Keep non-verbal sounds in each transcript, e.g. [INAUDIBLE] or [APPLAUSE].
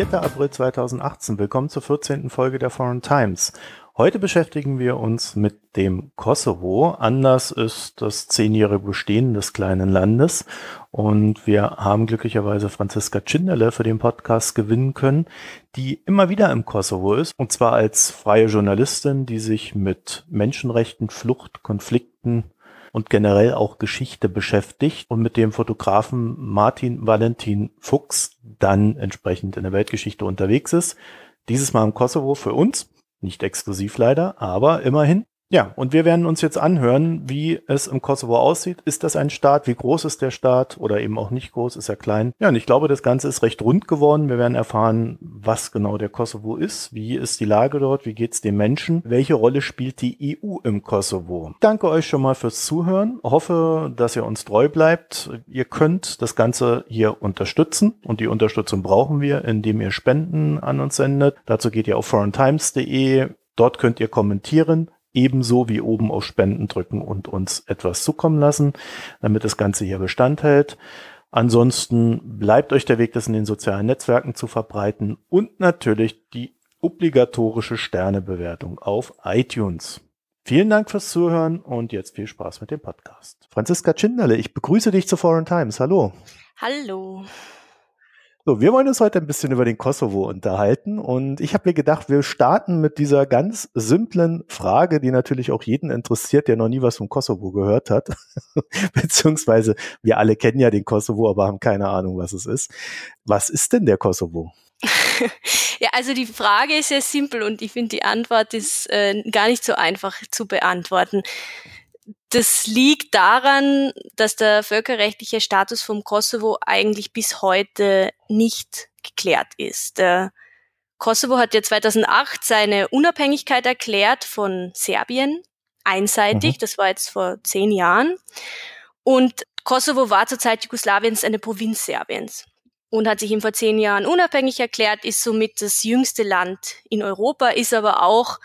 Mittwoch, der 4. April 2018. Willkommen zur 14. Folge der Foreign Times. Heute beschäftigen wir uns mit dem Kosovo. Anders ist das zehnjährige Bestehen des kleinen Landes. Und wir haben glücklicherweise Franziska Tschinderle für den Podcast gewinnen können, die immer wieder im Kosovo ist. Und zwar als freie Journalistin, die sich mit Menschenrechten, Flucht, Konflikten und generell auch Geschichte beschäftigt und mit dem Fotografen Martin Valentin Fuchs dann entsprechend in der Weltgeschichte unterwegs ist. Dieses Mal im Kosovo für uns. Nicht exklusiv leider, aber immerhin. Ja, und wir werden uns jetzt anhören, wie es im Kosovo aussieht. Ist das ein Staat? Wie groß ist der Staat? Oder eben auch nicht groß? Ist er klein? Ja, und ich glaube, das Ganze ist recht rund geworden. Wir werden erfahren, was genau der Kosovo ist. Wie ist die Lage dort? Wie geht's den Menschen? Welche Rolle spielt die EU im Kosovo? Danke euch schon mal fürs Zuhören. Hoffe, dass ihr uns treu bleibt. Ihr könnt das Ganze hier unterstützen. Und die Unterstützung brauchen wir, indem ihr Spenden an uns sendet. Dazu geht ihr auf foreigntimes.de. Dort könnt ihr kommentieren, ebenso wie oben auf Spenden drücken und uns etwas zukommen lassen, damit das Ganze hier Bestand hält. Ansonsten bleibt euch der Weg, das in den sozialen Netzwerken zu verbreiten und natürlich die obligatorische Sternebewertung auf iTunes. Vielen Dank fürs Zuhören und jetzt viel Spaß mit dem Podcast. Franziska Tschinderle, ich begrüße dich zu Foreign Times. Hallo. Hallo. So, wir wollen uns heute ein bisschen über den Kosovo unterhalten und ich habe mir gedacht, wir starten mit dieser ganz simplen Frage, die natürlich auch jeden interessiert, der noch nie was vom Kosovo gehört hat. [LAUGHS] Beziehungsweise wir alle kennen ja den Kosovo, aber haben keine Ahnung, was es ist. Was ist denn der Kosovo? [LAUGHS] ja, also die Frage ist sehr simpel und ich finde die Antwort ist äh, gar nicht so einfach zu beantworten. Das liegt daran, dass der völkerrechtliche Status vom Kosovo eigentlich bis heute nicht geklärt ist. Der Kosovo hat ja 2008 seine Unabhängigkeit erklärt von Serbien, einseitig, mhm. das war jetzt vor zehn Jahren. Und Kosovo war zur Zeit Jugoslawiens eine Provinz Serbiens und hat sich ihm vor zehn Jahren unabhängig erklärt, ist somit das jüngste Land in Europa, ist aber auch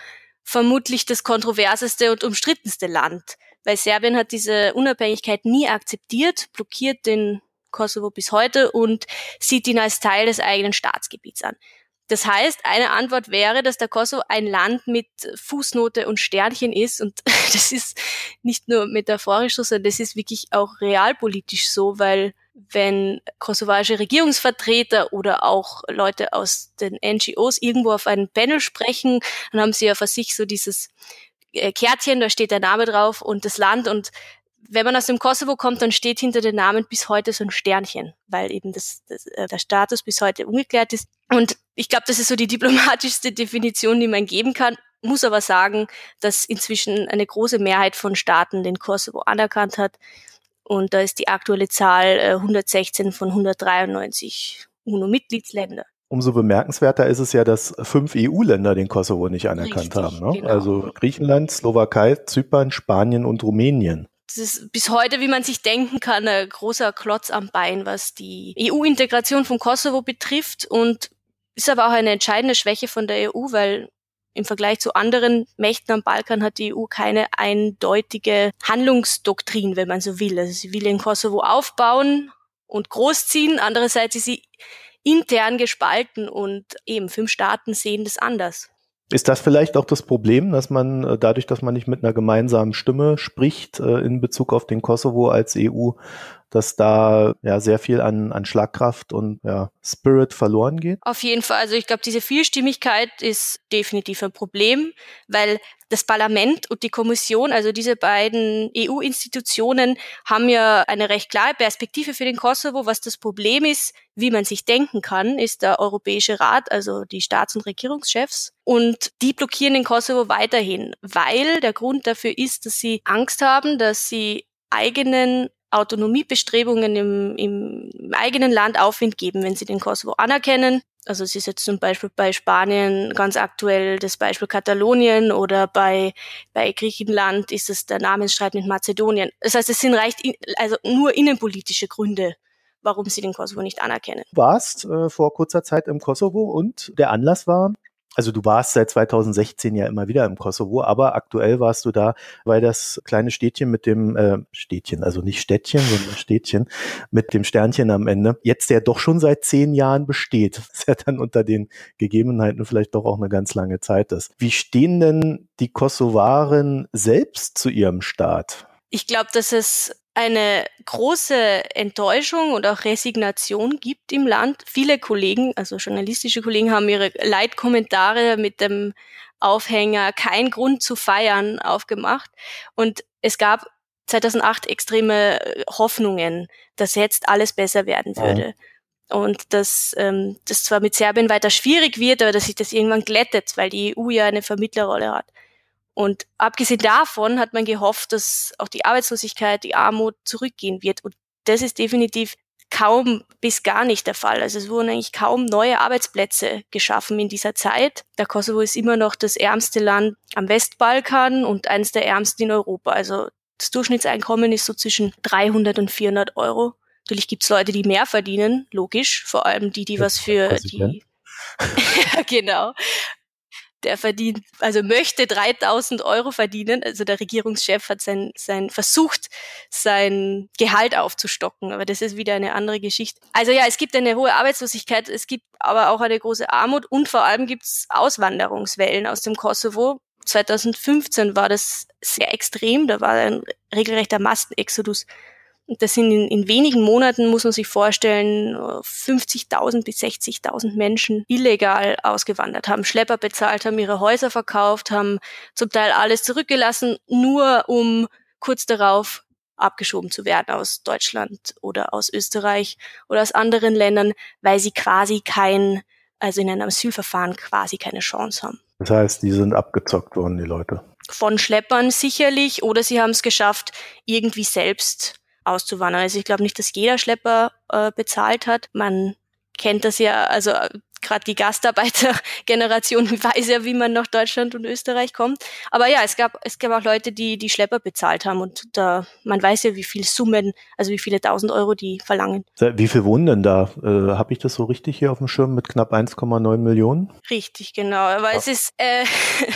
vermutlich das kontroverseste und umstrittenste Land weil Serbien hat diese Unabhängigkeit nie akzeptiert, blockiert den Kosovo bis heute und sieht ihn als Teil des eigenen Staatsgebiets an. Das heißt, eine Antwort wäre, dass der Kosovo ein Land mit Fußnote und Sternchen ist und [LAUGHS] das ist nicht nur metaphorisch so, sondern das ist wirklich auch realpolitisch so, weil wenn kosovarische Regierungsvertreter oder auch Leute aus den NGOs irgendwo auf einem Panel sprechen, dann haben sie ja für sich so dieses Kärtchen, da steht der Name drauf und das Land und wenn man aus dem Kosovo kommt, dann steht hinter den Namen bis heute so ein Sternchen, weil eben das, das, äh, der Status bis heute ungeklärt ist. Und ich glaube, das ist so die [LAUGHS] diplomatischste Definition, die man geben kann. Muss aber sagen, dass inzwischen eine große Mehrheit von Staaten den Kosovo anerkannt hat. Und da ist die aktuelle Zahl äh, 116 von 193 UNO-Mitgliedsländer. Umso bemerkenswerter ist es ja, dass fünf EU-Länder den Kosovo nicht anerkannt Richtig, haben. Ne? Genau. Also Griechenland, Slowakei, Zypern, Spanien und Rumänien. Das ist bis heute, wie man sich denken kann, ein großer Klotz am Bein, was die EU-Integration von Kosovo betrifft und ist aber auch eine entscheidende Schwäche von der EU, weil im Vergleich zu anderen Mächten am Balkan hat die EU keine eindeutige Handlungsdoktrin, wenn man so will. Also sie will den Kosovo aufbauen und großziehen. Andererseits ist sie intern gespalten und eben fünf Staaten sehen das anders. Ist das vielleicht auch das Problem, dass man äh, dadurch, dass man nicht mit einer gemeinsamen Stimme spricht äh, in Bezug auf den Kosovo als EU, dass da ja sehr viel an, an Schlagkraft und ja, Spirit verloren geht? Auf jeden Fall. Also ich glaube, diese Vielstimmigkeit ist definitiv ein Problem, weil das Parlament und die Kommission, also diese beiden EU-Institutionen, haben ja eine recht klare Perspektive für den Kosovo. Was das Problem ist, wie man sich denken kann, ist der Europäische Rat, also die Staats- und Regierungschefs. Und die blockieren den Kosovo weiterhin, weil der Grund dafür ist, dass sie Angst haben, dass sie eigenen Autonomiebestrebungen im, im eigenen Land Aufwind geben, wenn sie den Kosovo anerkennen. Also es ist jetzt zum Beispiel bei Spanien ganz aktuell das Beispiel Katalonien oder bei, bei Griechenland ist es der Namensstreit mit Mazedonien. Das heißt, es sind reicht also nur innenpolitische Gründe, warum sie den Kosovo nicht anerkennen. Du warst äh, vor kurzer Zeit im Kosovo und der Anlass war? Also du warst seit 2016 ja immer wieder im Kosovo, aber aktuell warst du da, weil das kleine Städtchen mit dem äh, Städtchen, also nicht Städtchen, sondern Städtchen mit dem Sternchen am Ende, jetzt ja doch schon seit zehn Jahren besteht. [LAUGHS] Das ist ja dann unter den Gegebenheiten vielleicht doch auch eine ganz lange Zeit ist. Wie stehen denn die Kosovaren selbst zu ihrem Staat? Ich glaube, dass es eine große Enttäuschung und auch Resignation gibt im Land. Viele Kollegen, also journalistische Kollegen, haben ihre Leitkommentare mit dem Aufhänger kein Grund zu feiern aufgemacht. Und es gab 2008 extreme Hoffnungen, dass jetzt alles besser werden würde. Ja. Und dass ähm, das zwar mit Serbien weiter schwierig wird, aber dass sich das irgendwann glättet, weil die EU ja eine Vermittlerrolle hat. Und abgesehen davon hat man gehofft, dass auch die Arbeitslosigkeit, die Armut zurückgehen wird. Und das ist definitiv kaum bis gar nicht der Fall. Also es wurden eigentlich kaum neue Arbeitsplätze geschaffen in dieser Zeit. Der Kosovo ist immer noch das ärmste Land am Westbalkan und eines der ärmsten in Europa. Also das Durchschnittseinkommen ist so zwischen 300 und 400 Euro. Natürlich gibt's Leute, die mehr verdienen, logisch. Vor allem die, die was für die [LAUGHS] genau der verdient, also möchte 3000 Euro verdienen. Also der Regierungschef hat sein, sein versucht, sein Gehalt aufzustocken. Aber das ist wieder eine andere Geschichte. Also ja, es gibt eine hohe Arbeitslosigkeit, es gibt aber auch eine große Armut und vor allem gibt es Auswanderungswellen aus dem Kosovo. 2015 war das sehr extrem, da war ein regelrechter Massenexodus das sind in, in wenigen Monaten, muss man sich vorstellen, 50.000 bis 60.000 Menschen illegal ausgewandert, haben Schlepper bezahlt, haben ihre Häuser verkauft, haben zum Teil alles zurückgelassen, nur um kurz darauf abgeschoben zu werden aus Deutschland oder aus Österreich oder aus anderen Ländern, weil sie quasi kein, also in einem Asylverfahren quasi keine Chance haben. Das heißt, die sind abgezockt worden, die Leute. Von Schleppern sicherlich, oder sie haben es geschafft, irgendwie selbst auszuwandern. Also ich glaube nicht, dass jeder Schlepper äh, bezahlt hat. Man kennt das ja, also gerade die Gastarbeitergeneration [LAUGHS] weiß ja, wie man nach Deutschland und Österreich kommt. Aber ja, es gab, es gab auch Leute, die die Schlepper bezahlt haben und da, man weiß ja, wie viel Summen, also wie viele tausend Euro die verlangen. Wie viel wohnen denn da? Äh, Habe ich das so richtig hier auf dem Schirm mit knapp 1,9 Millionen? Richtig, genau. Aber ja. es ist äh,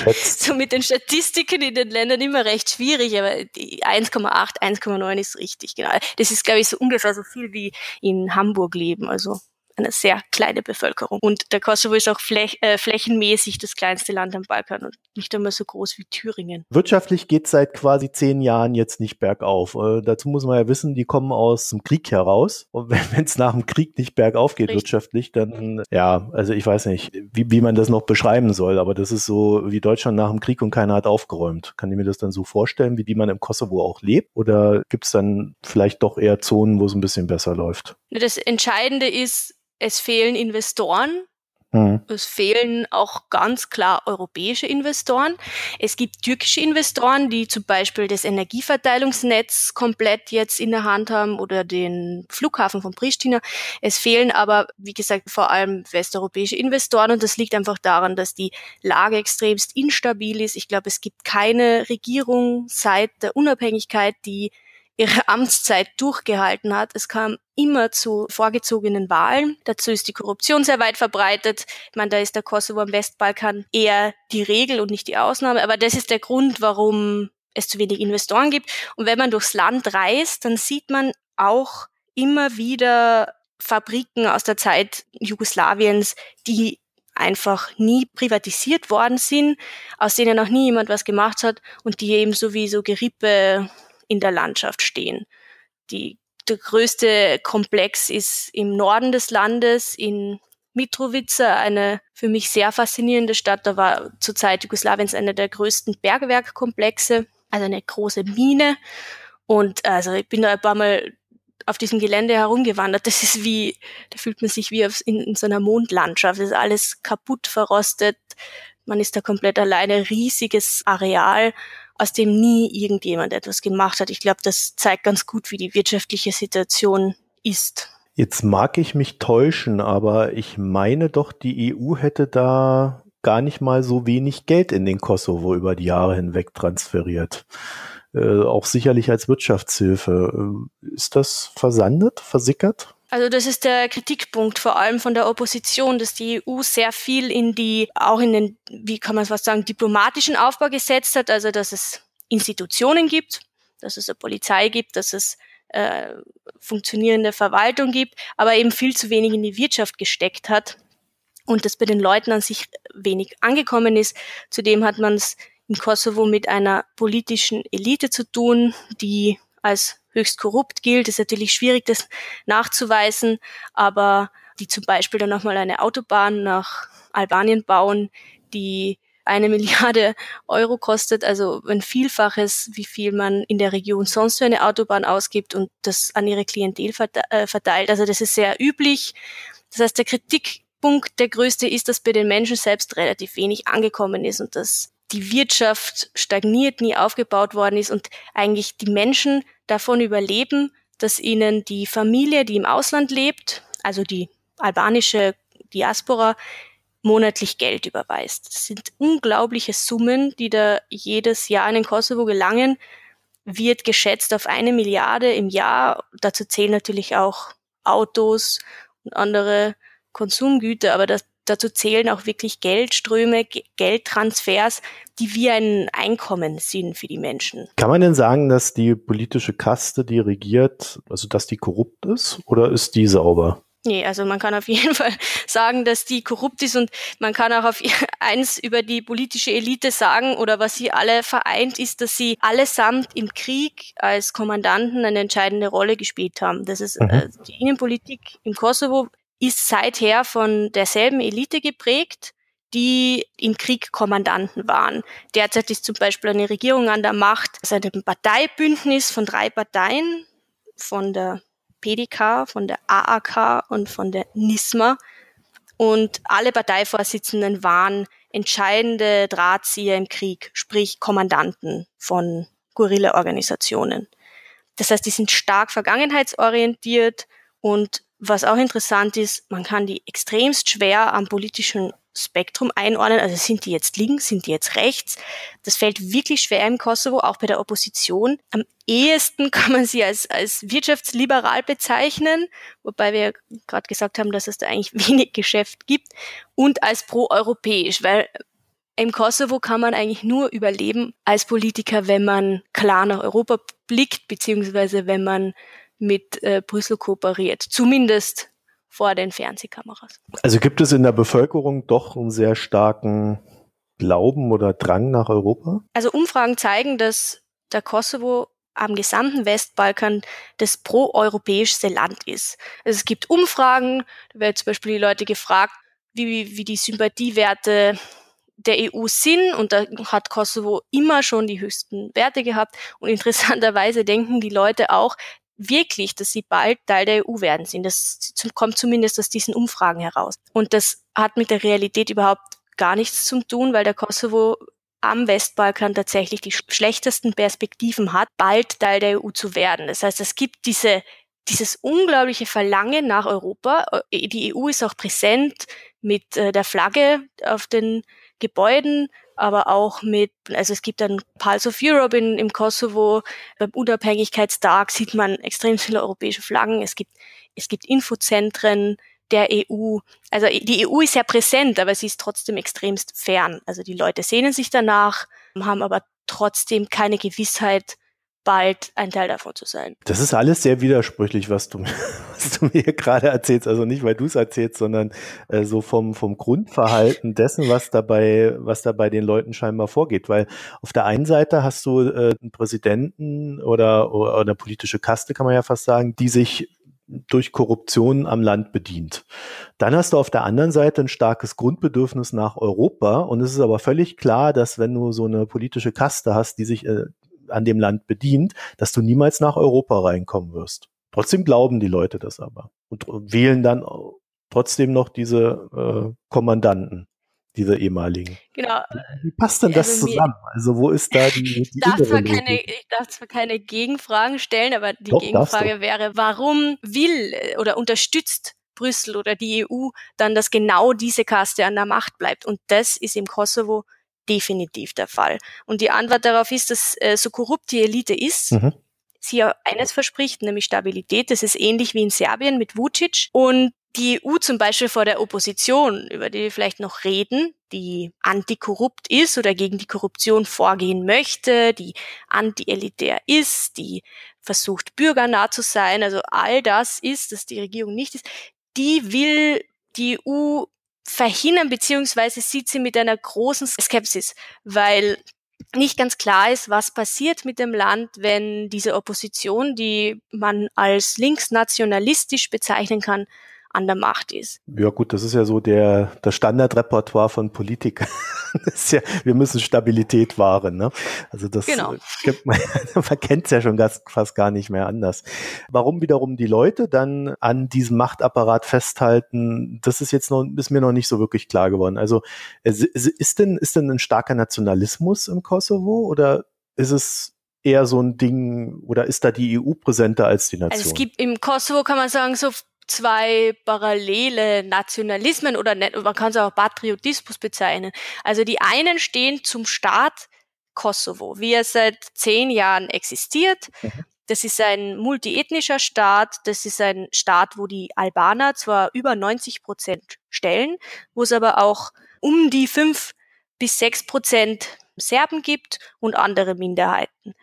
[LAUGHS] so mit den Statistiken in den Ländern immer recht schwierig, aber die 1,8, 1,9 ist richtig, genau. Das ist, glaube ich, so ungefähr so viel wie in Hamburg leben. Also eine sehr kleine Bevölkerung. Und der Kosovo ist auch fläch äh, flächenmäßig das kleinste Land am Balkan und nicht einmal so groß wie Thüringen. Wirtschaftlich geht es seit quasi zehn Jahren jetzt nicht bergauf. Äh, dazu muss man ja wissen, die kommen aus dem Krieg heraus. Und wenn [LAUGHS] es nach dem Krieg nicht bergauf geht Richtig. wirtschaftlich, dann ja, also ich weiß nicht, wie, wie man das noch beschreiben soll, aber das ist so wie Deutschland nach dem Krieg und keiner hat aufgeräumt. Kann ich mir das dann so vorstellen, wie die man im Kosovo auch lebt? Oder gibt es dann vielleicht doch eher Zonen, wo es ein bisschen besser läuft? Das Entscheidende ist, es fehlen Investoren. Mhm. Es fehlen auch ganz klar europäische Investoren. Es gibt türkische Investoren, die zum Beispiel das Energieverteilungsnetz komplett jetzt in der Hand haben oder den Flughafen von Pristina. Es fehlen aber, wie gesagt, vor allem westeuropäische Investoren und das liegt einfach daran, dass die Lage extremst instabil ist. Ich glaube, es gibt keine Regierung seit der Unabhängigkeit, die ihre [LAUGHS] Amtszeit durchgehalten hat. Es kam immer zu vorgezogenen Wahlen. Dazu ist die Korruption sehr weit verbreitet. Ich meine, da ist der Kosovo am Westbalkan eher die Regel und nicht die Ausnahme. Aber das ist der Grund, warum es zu wenig Investoren gibt. Und wenn man durchs Land reist, dann sieht man auch immer wieder Fabriken aus der Zeit Jugoslawiens, die einfach nie privatisiert worden sind, aus denen noch nie jemand was gemacht hat und die eben so wie so Gerippe in der Landschaft stehen. Die, der größte Komplex ist im Norden des Landes in Mitrovica, eine für mich sehr faszinierende Stadt. Da war zur Zeit Jugoslawiens einer der größten Bergwerkkomplexe, also eine große Mine. Und also ich bin da ein paar Mal auf diesem Gelände herumgewandert. Das ist wie, da fühlt man sich wie auf, in, in so einer Mondlandschaft. Das ist alles kaputt, verrostet. Man ist da komplett alleine, riesiges Areal aus dem nie irgendjemand etwas gemacht hat. Ich glaube, das zeigt ganz gut, wie die wirtschaftliche Situation ist. Jetzt mag ich mich täuschen, aber ich meine doch, die EU hätte da gar nicht mal so wenig Geld in den Kosovo über die Jahre hinweg transferiert. Äh, auch sicherlich als Wirtschaftshilfe. Äh, ist das versandet, versickert? Also das ist der Kritikpunkt vor allem von der Opposition, dass die EU sehr viel in die, auch in den, wie kann man es was sagen, diplomatischen Aufbau gesetzt hat, also dass es Institutionen gibt, dass es eine Polizei gibt, dass es äh, funktionierende Verwaltung gibt, aber eben viel zu wenig in die Wirtschaft gesteckt hat und das bei den Leuten an sich wenig angekommen ist. Zudem hat man es im Kosovo mit einer politischen Elite zu tun, die als höchst korrupt gilt. Ist natürlich schwierig, das nachzuweisen, aber die zum Beispiel dann nochmal eine Autobahn nach Albanien bauen, die eine [LAUGHS] Milliarde Euro kostet, also ein Vielfaches, wie viel man in der Region sonst für eine Autobahn ausgibt und das an ihre Klientel äh, verteilt. Also das ist sehr üblich. Das heißt, der Kritikpunkt, der größte ist, dass bei den Menschen selbst relativ wenig angekommen ist und dass die Wirtschaft stagniert, nie aufgebaut worden ist und eigentlich die Menschen davon überleben, dass ihnen die Familie, die im Ausland lebt, also die albanische Diaspora, monatlich Geld überweist. Das sind unglaubliche Summen, die da jedes Jahr in den Kosovo gelangen, wird geschätzt auf eine Milliarde im Jahr. Dazu zählen natürlich auch Autos und andere Konsumgüter, aber das, dazu zählen auch wirklich Geldströme, Geldtransfers, die wie ein Einkommen sind für die Menschen. Kann man denn sagen, dass die politische Kaste, die regiert, also dass die korrupt ist oder ist die sauber? Nee, also man kann auf jeden [LAUGHS] Fall sagen, dass die korrupt ist und man kann auch auf [LAUGHS] eins über die politische Elite sagen oder was sie alle vereint ist, dass sie allesamt im Krieg als Kommandanten eine entscheidende Rolle gespielt haben. Das ist mhm. äh, die Innenpolitik im Kosovo ist seither von derselben Elite geprägt, die im Krieg Kommandanten waren. Derzeit ist zum Beispiel eine Regierung an der Macht, also ein Parteibündnis von drei Parteien, von der PDK, von der AAK und von der NISMA. Und alle Parteivorsitzenden waren entscheidende Drahtzieher im Krieg, sprich Kommandanten von Guerilla-Organisationen. Das heißt, die sind stark vergangenheitsorientiert und was auch interessant ist, man kann die extremst schwer am politischen Spektrum einordnen. Also sind die jetzt links, sind die jetzt rechts? Das fällt wirklich schwer im Kosovo, auch bei der Opposition. Am ehesten [LAUGHS] kann man sie als, als wirtschaftsliberal bezeichnen, wobei wir gerade gesagt haben, dass es da eigentlich [LAUGHS] wenig Geschäft gibt, und als proeuropäisch, weil im Kosovo kann man eigentlich nur überleben als Politiker, wenn man klar nach Europa blickt, beziehungsweise wenn man mit äh, Brüssel kooperiert. Zumindest vor den Fernsehkameras. Also gibt es in der Bevölkerung doch einen sehr starken Glauben oder Drang nach Europa? Also Umfragen zeigen, dass der Kosovo am gesamten Westbalkan das proeuropäischste Land ist. Also es gibt Umfragen, da werden zum Beispiel die Leute gefragt, wie, wie die Sympathiewerte der EU sind und da hat Kosovo immer schon die höchsten Werte gehabt und [LAUGHS] interessanterweise denken die Leute auch, wirklich, dass sie bald Teil der EU werden sind. Das kommt zumindest aus diesen Umfragen heraus. Und das hat mit der Realität überhaupt gar nichts zu tun, weil der Kosovo am Westbalkan tatsächlich die schlechtesten Perspektiven hat, bald Teil der EU zu werden. Das heißt, es gibt diese, dieses unglaubliche Verlangen nach Europa. Die EU ist auch präsent mit äh, der Flagge auf den Gebäuden, aber auch mit, also es gibt dann Pulse of Europe in, im Kosovo, beim Unabhängigkeitstag sieht man extrem viele europäische Flaggen, es gibt, es gibt Infozentren der EU. Also die EU ist ja präsent, aber sie ist trotzdem extremst fern. Also die Leute sehnen sich danach, haben aber trotzdem keine Gewissheit, bald ein Teil davon zu sein. Das ist alles sehr widersprüchlich, was du, [LAUGHS] was du mir gerade erzählst. Also nicht, weil du es erzählst, sondern äh, so vom, vom Grundverhalten dessen, was dabei, was da bei den Leuten scheinbar vorgeht. Weil auf der einen Seite hast du äh, einen Präsidenten oder, oder eine politische Kaste, kann man ja fast sagen, die sich durch Korruption am Land bedient. Dann hast du auf der anderen Seite ein starkes Grundbedürfnis nach Europa und es ist aber völlig klar, dass wenn du so eine politische Kaste hast, die sich äh, an dem Land bedient, dass du niemals nach Europa reinkommen wirst. Trotzdem glauben die Leute das aber und wählen dann trotzdem noch diese äh, Kommandanten, diese ehemaligen. Genau. Wie passt denn das also zusammen? Also wo ist da die, [LAUGHS] die ich, darf zwar keine, ich darf zwar keine Gegenfragen stellen, aber die Doch, Gegenfrage wäre, warum will äh, oder unterstützt Brüssel oder die EU dann, dass genau diese Kaste an der Macht bleibt? Und das ist im Kosovo definitiv der Fall. Und die Antwort darauf ist, dass äh, so korrupt die Elite ist, mhm. sie ja eines verspricht, nämlich Stabilität. Das ist ähnlich wie in Serbien mit Vucic. Und die EU zum Beispiel vor der Opposition, über die wir vielleicht noch reden, die antikorrupt ist oder gegen die Korruption vorgehen möchte, die anti-elitär ist, die versucht bürgernah zu sein, also all das ist, dass die Regierung nicht ist, die will die EU verhindern, beziehungsweise sieht sie mit einer großen Skepsis, weil nicht ganz klar ist, was passiert mit dem Land, wenn diese Opposition, die man als linksnationalistisch bezeichnen kann, an der Macht ist. Ja gut, das ist ja so der das Standardrepertoire von Politikern. [LAUGHS] ja, wir müssen Stabilität wahren. Ne? Also das genau. gibt man, [LAUGHS] man kennt es ja schon ganz, fast gar nicht mehr anders. Warum wiederum die Leute dann an diesem Machtapparat festhalten, das ist jetzt noch ist mir noch nicht so wirklich klar geworden. Also ist denn ist denn ein starker Nationalismus im Kosovo oder ist es eher so ein Ding oder ist da die EU präsenter als die Nation? Also es gibt im Kosovo, kann man sagen, so zwei parallele Nationalismen oder man kann es auch Patriotismus bezeichnen. Also die einen stehen zum Staat Kosovo, wie er seit zehn Jahren existiert. Mhm. Das ist ein multiethnischer Staat. Das ist ein Staat, wo die Albaner zwar über 90 Prozent stellen, wo es aber auch um die fünf bis sechs Prozent Serben gibt und andere Minderheiten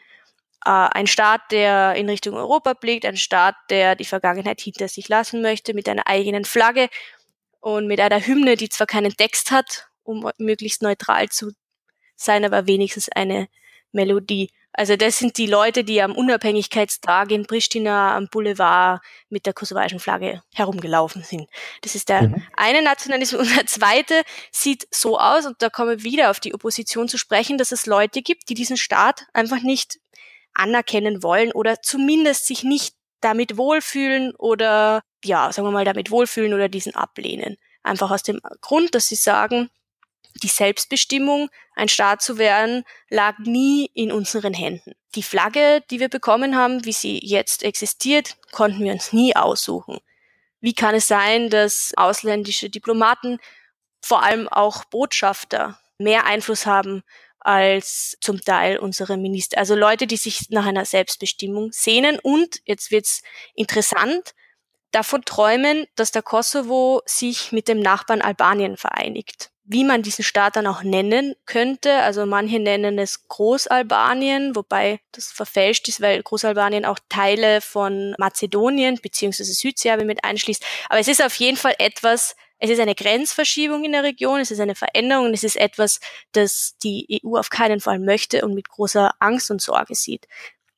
äh, ein Staat, der in Richtung Europa blickt, ein Staat, der die Vergangenheit hinter sich lassen möchte, mit einer eigenen Flagge und mit einer Hymne, die zwar keinen Text hat, um möglichst neutral zu sein, aber wenigstens eine Melodie. Also das sind die Leute, die am Unabhängigkeitstag in Pristina am Boulevard mit der kosovarischen Flagge herumgelaufen sind. Das ist der mhm. eine Nationalismus. Und der zweite sieht so aus, und da kommen wir wieder auf die Opposition zu sprechen, dass es Leute gibt, die diesen Staat einfach nicht anerkennen wollen oder zumindest sich nicht damit wohlfühlen oder ja, sagen wir mal, damit wohlfühlen oder diesen ablehnen. Einfach aus dem Grund, dass sie sagen, die Selbstbestimmung, ein Staat zu werden, lag nie in unseren Händen. Die Flagge, die wir bekommen haben, wie sie jetzt existiert, konnten wir uns nie aussuchen. Wie kann es sein, dass ausländische Diplomaten, vor allem auch Botschafter, mehr Einfluss haben als zum Teil unsere Minister. Also Leute, die sich nach einer Selbstbestimmung sehnen und, jetzt wird's interessant, davon träumen, dass der Kosovo sich mit dem Nachbarn Albanien vereinigt. Wie man diesen Staat dann auch nennen könnte, also manche nennen es Großalbanien, wobei das verfälscht ist, weil Großalbanien auch Teile von Mazedonien bzw. Südserbien mit einschließt. Aber es ist auf jeden Fall etwas, es ist eine Grenzverschiebung in der Region, es ist eine Veränderung, es ist etwas, das die EU auf keinen Fall möchte und mit großer Angst und Sorge sieht.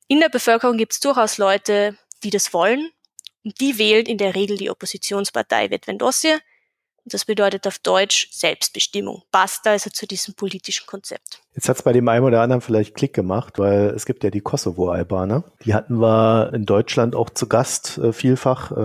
In der Bevölkerung gibt es durchaus Leute, die das wollen und die wählen in der Regel die Oppositionspartei Vetvendosie. Und das bedeutet auf Deutsch Selbstbestimmung. Passt also zu diesem politischen Konzept. Jetzt hat es bei dem einen oder anderen vielleicht Klick gemacht, weil es gibt ja die Kosovo-Albaner. Die hatten wir in Deutschland auch zu Gast äh, vielfach äh,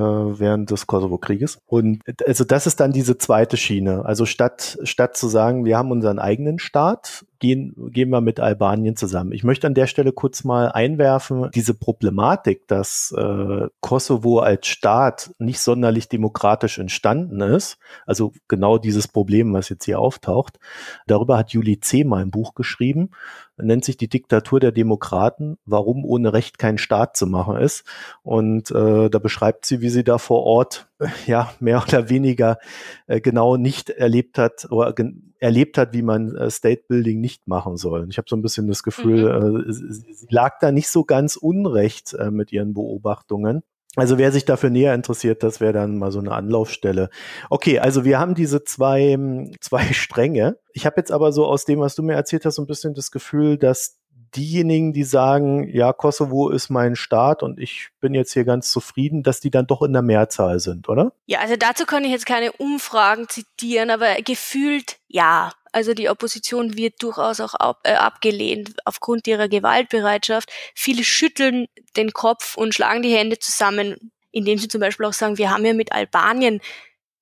während des Kosovo-Krieges. Und also das ist dann diese zweite Schiene. Also statt, statt zu sagen, wir haben unseren eigenen Staat, gehen, gehen wir mit Albanien zusammen. Ich möchte an der Stelle kurz mal einwerfen, diese Problematik, dass äh, Kosovo als Staat nicht sonderlich demokratisch entstanden ist, also genau dieses Problem, was jetzt hier auftaucht, darüber hat Juli C. mal ein Buch geschrieben, nennt sich die Diktatur der Demokraten, warum ohne Recht kein Staat zu machen ist. Und äh, da beschreibt sie, wie sie da vor Ort äh, ja mehr oder weniger äh, genau nicht erlebt hat oder erlebt hat, wie man äh, State Building nicht machen soll. Und ich habe so ein bisschen das Gefühl, mhm. äh, sie lag da nicht so ganz unrecht äh, mit ihren Beobachtungen. Also wer sich dafür näher interessiert, das wäre dann mal so eine Anlaufstelle. Okay, also wir haben diese zwei, zwei Stränge. Ich habe jetzt aber so aus dem, was du mir erzählt hast, so ein bisschen das Gefühl, dass diejenigen, die sagen, ja, Kosovo ist mein Staat und ich bin jetzt hier ganz zufrieden, dass die dann doch in der Mehrzahl sind, oder? Ja, also dazu kann ich jetzt keine Umfragen zitieren, aber gefühlt ja. Also die Opposition wird durchaus auch ab, äh, abgelehnt aufgrund ihrer Gewaltbereitschaft. Viele schütteln den Kopf und schlagen die Hände zusammen, indem sie zum Beispiel auch sagen, wir haben ja mit Albanien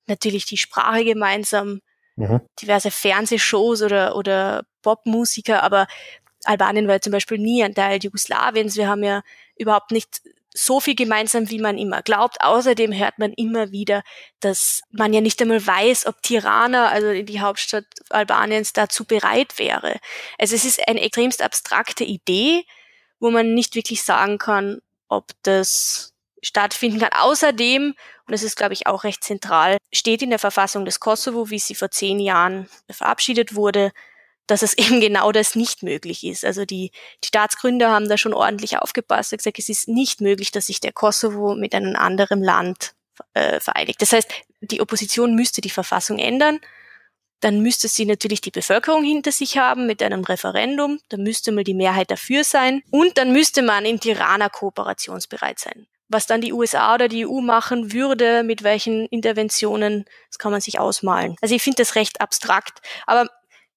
natürlich die Sprache gemeinsam, mhm. diverse Fernsehshows oder, oder Popmusiker, aber Albanien war ja zum Beispiel nie ein Teil Jugoslawiens. Wir haben ja überhaupt nicht so viel gemeinsam, wie man immer glaubt. Außerdem hört man immer wieder, dass man ja nicht einmal weiß, ob Tirana, also die Hauptstadt Albaniens, dazu bereit wäre. Also es ist eine extremst abstrakte Idee, wo man nicht wirklich sagen kann, ob das stattfinden kann. Außerdem, und das ist, glaube ich, auch recht zentral, steht in der Verfassung des Kosovo, wie sie vor zehn Jahren verabschiedet wurde, dass es [LAUGHS] eben genau das nicht möglich ist. Also die, die Staatsgründer haben da schon ordentlich aufgepasst und gesagt, es ist nicht möglich, dass sich der Kosovo mit einem anderen Land äh, vereinigt. Das heißt, die Opposition müsste die Verfassung ändern. Dann müsste sie natürlich die Bevölkerung hinter sich haben mit einem Referendum. Da müsste mal die Mehrheit dafür sein. Und dann müsste man in Tirana kooperationsbereit sein. Was dann die USA oder die EU machen würde, mit welchen Interventionen, das kann man sich ausmalen. Also ich finde das recht abstrakt. Aber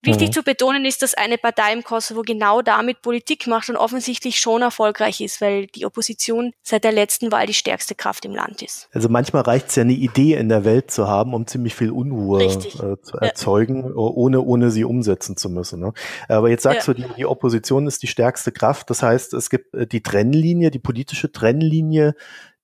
Wichtig mhm. zu betonen ist, dass eine Partei im Kosovo genau damit Politik macht und offensichtlich schon erfolgreich ist, weil die Opposition seit der letzten Wahl die stärkste Kraft im Land ist. Also manchmal reicht es ja, eine Idee in der Welt zu haben, um ziemlich viel Unruhe äh, zu erzeugen, ja. ohne, ohne sie umsetzen zu müssen. Ne? Aber jetzt sagst ja. du, die, die Opposition ist die stärkste Kraft. Das heißt, es gibt äh, die Trennlinie, die politische Trennlinie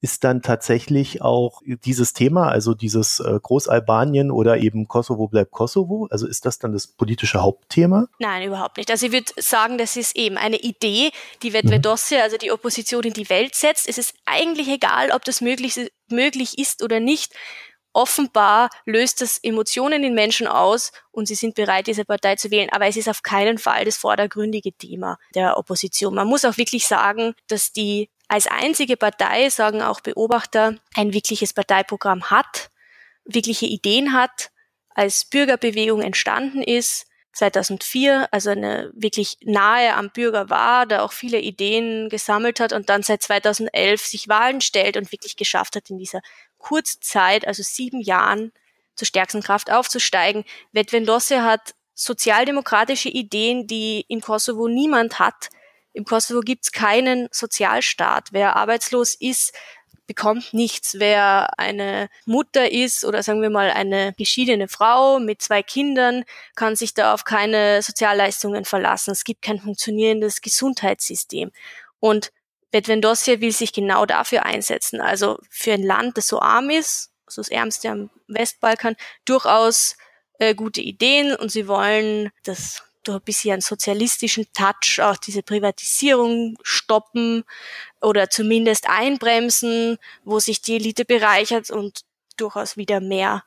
ist dann tatsächlich auch dieses Thema, also dieses äh, Großalbanien oder eben Kosovo bleibt Kosovo? Also ist das dann das politische Hauptthema? Nein, überhaupt nicht. Also ich würde sagen, das ist eben eine Idee, die Vedvedosje, mhm. also die Opposition in die Welt setzt. Es ist eigentlich egal, ob das möglich, möglich ist oder nicht. Offenbar löst das Emotionen in Menschen aus und sie sind bereit, diese Partei zu wählen. Aber es ist auf keinen Fall das vordergründige Thema der Opposition. Man muss auch wirklich sagen, dass die als einzige Partei, sagen auch Beobachter, ein wirkliches Parteiprogramm hat, wirkliche Ideen hat, als Bürgerbewegung entstanden ist, 2004, also eine wirklich nahe am Bürger war, da auch viele Ideen gesammelt hat und dann seit 2011 sich Wahlen stellt und wirklich geschafft hat, in dieser Kurzzeit, also sieben Jahren, zur stärksten Kraft aufzusteigen. Vetvendosse hat sozialdemokratische Ideen, die im Kosovo niemand hat, im Kosovo gibt es keinen Sozialstaat. Wer arbeitslos ist, bekommt nichts. Wer eine Mutter ist oder sagen wir mal eine geschiedene Frau mit zwei Kindern, kann sich da auf keine Sozialleistungen verlassen. Es gibt kein funktionierendes Gesundheitssystem. Und Bedvendosje will sich genau dafür einsetzen. Also für ein Land, das so arm ist, so das ärmste am Westbalkan, durchaus äh, gute Ideen und sie wollen das durch ein bisschen einen sozialistischen Touch auch diese Privatisierung stoppen oder zumindest einbremsen, wo sich die Elite bereichert und durchaus wieder mehr,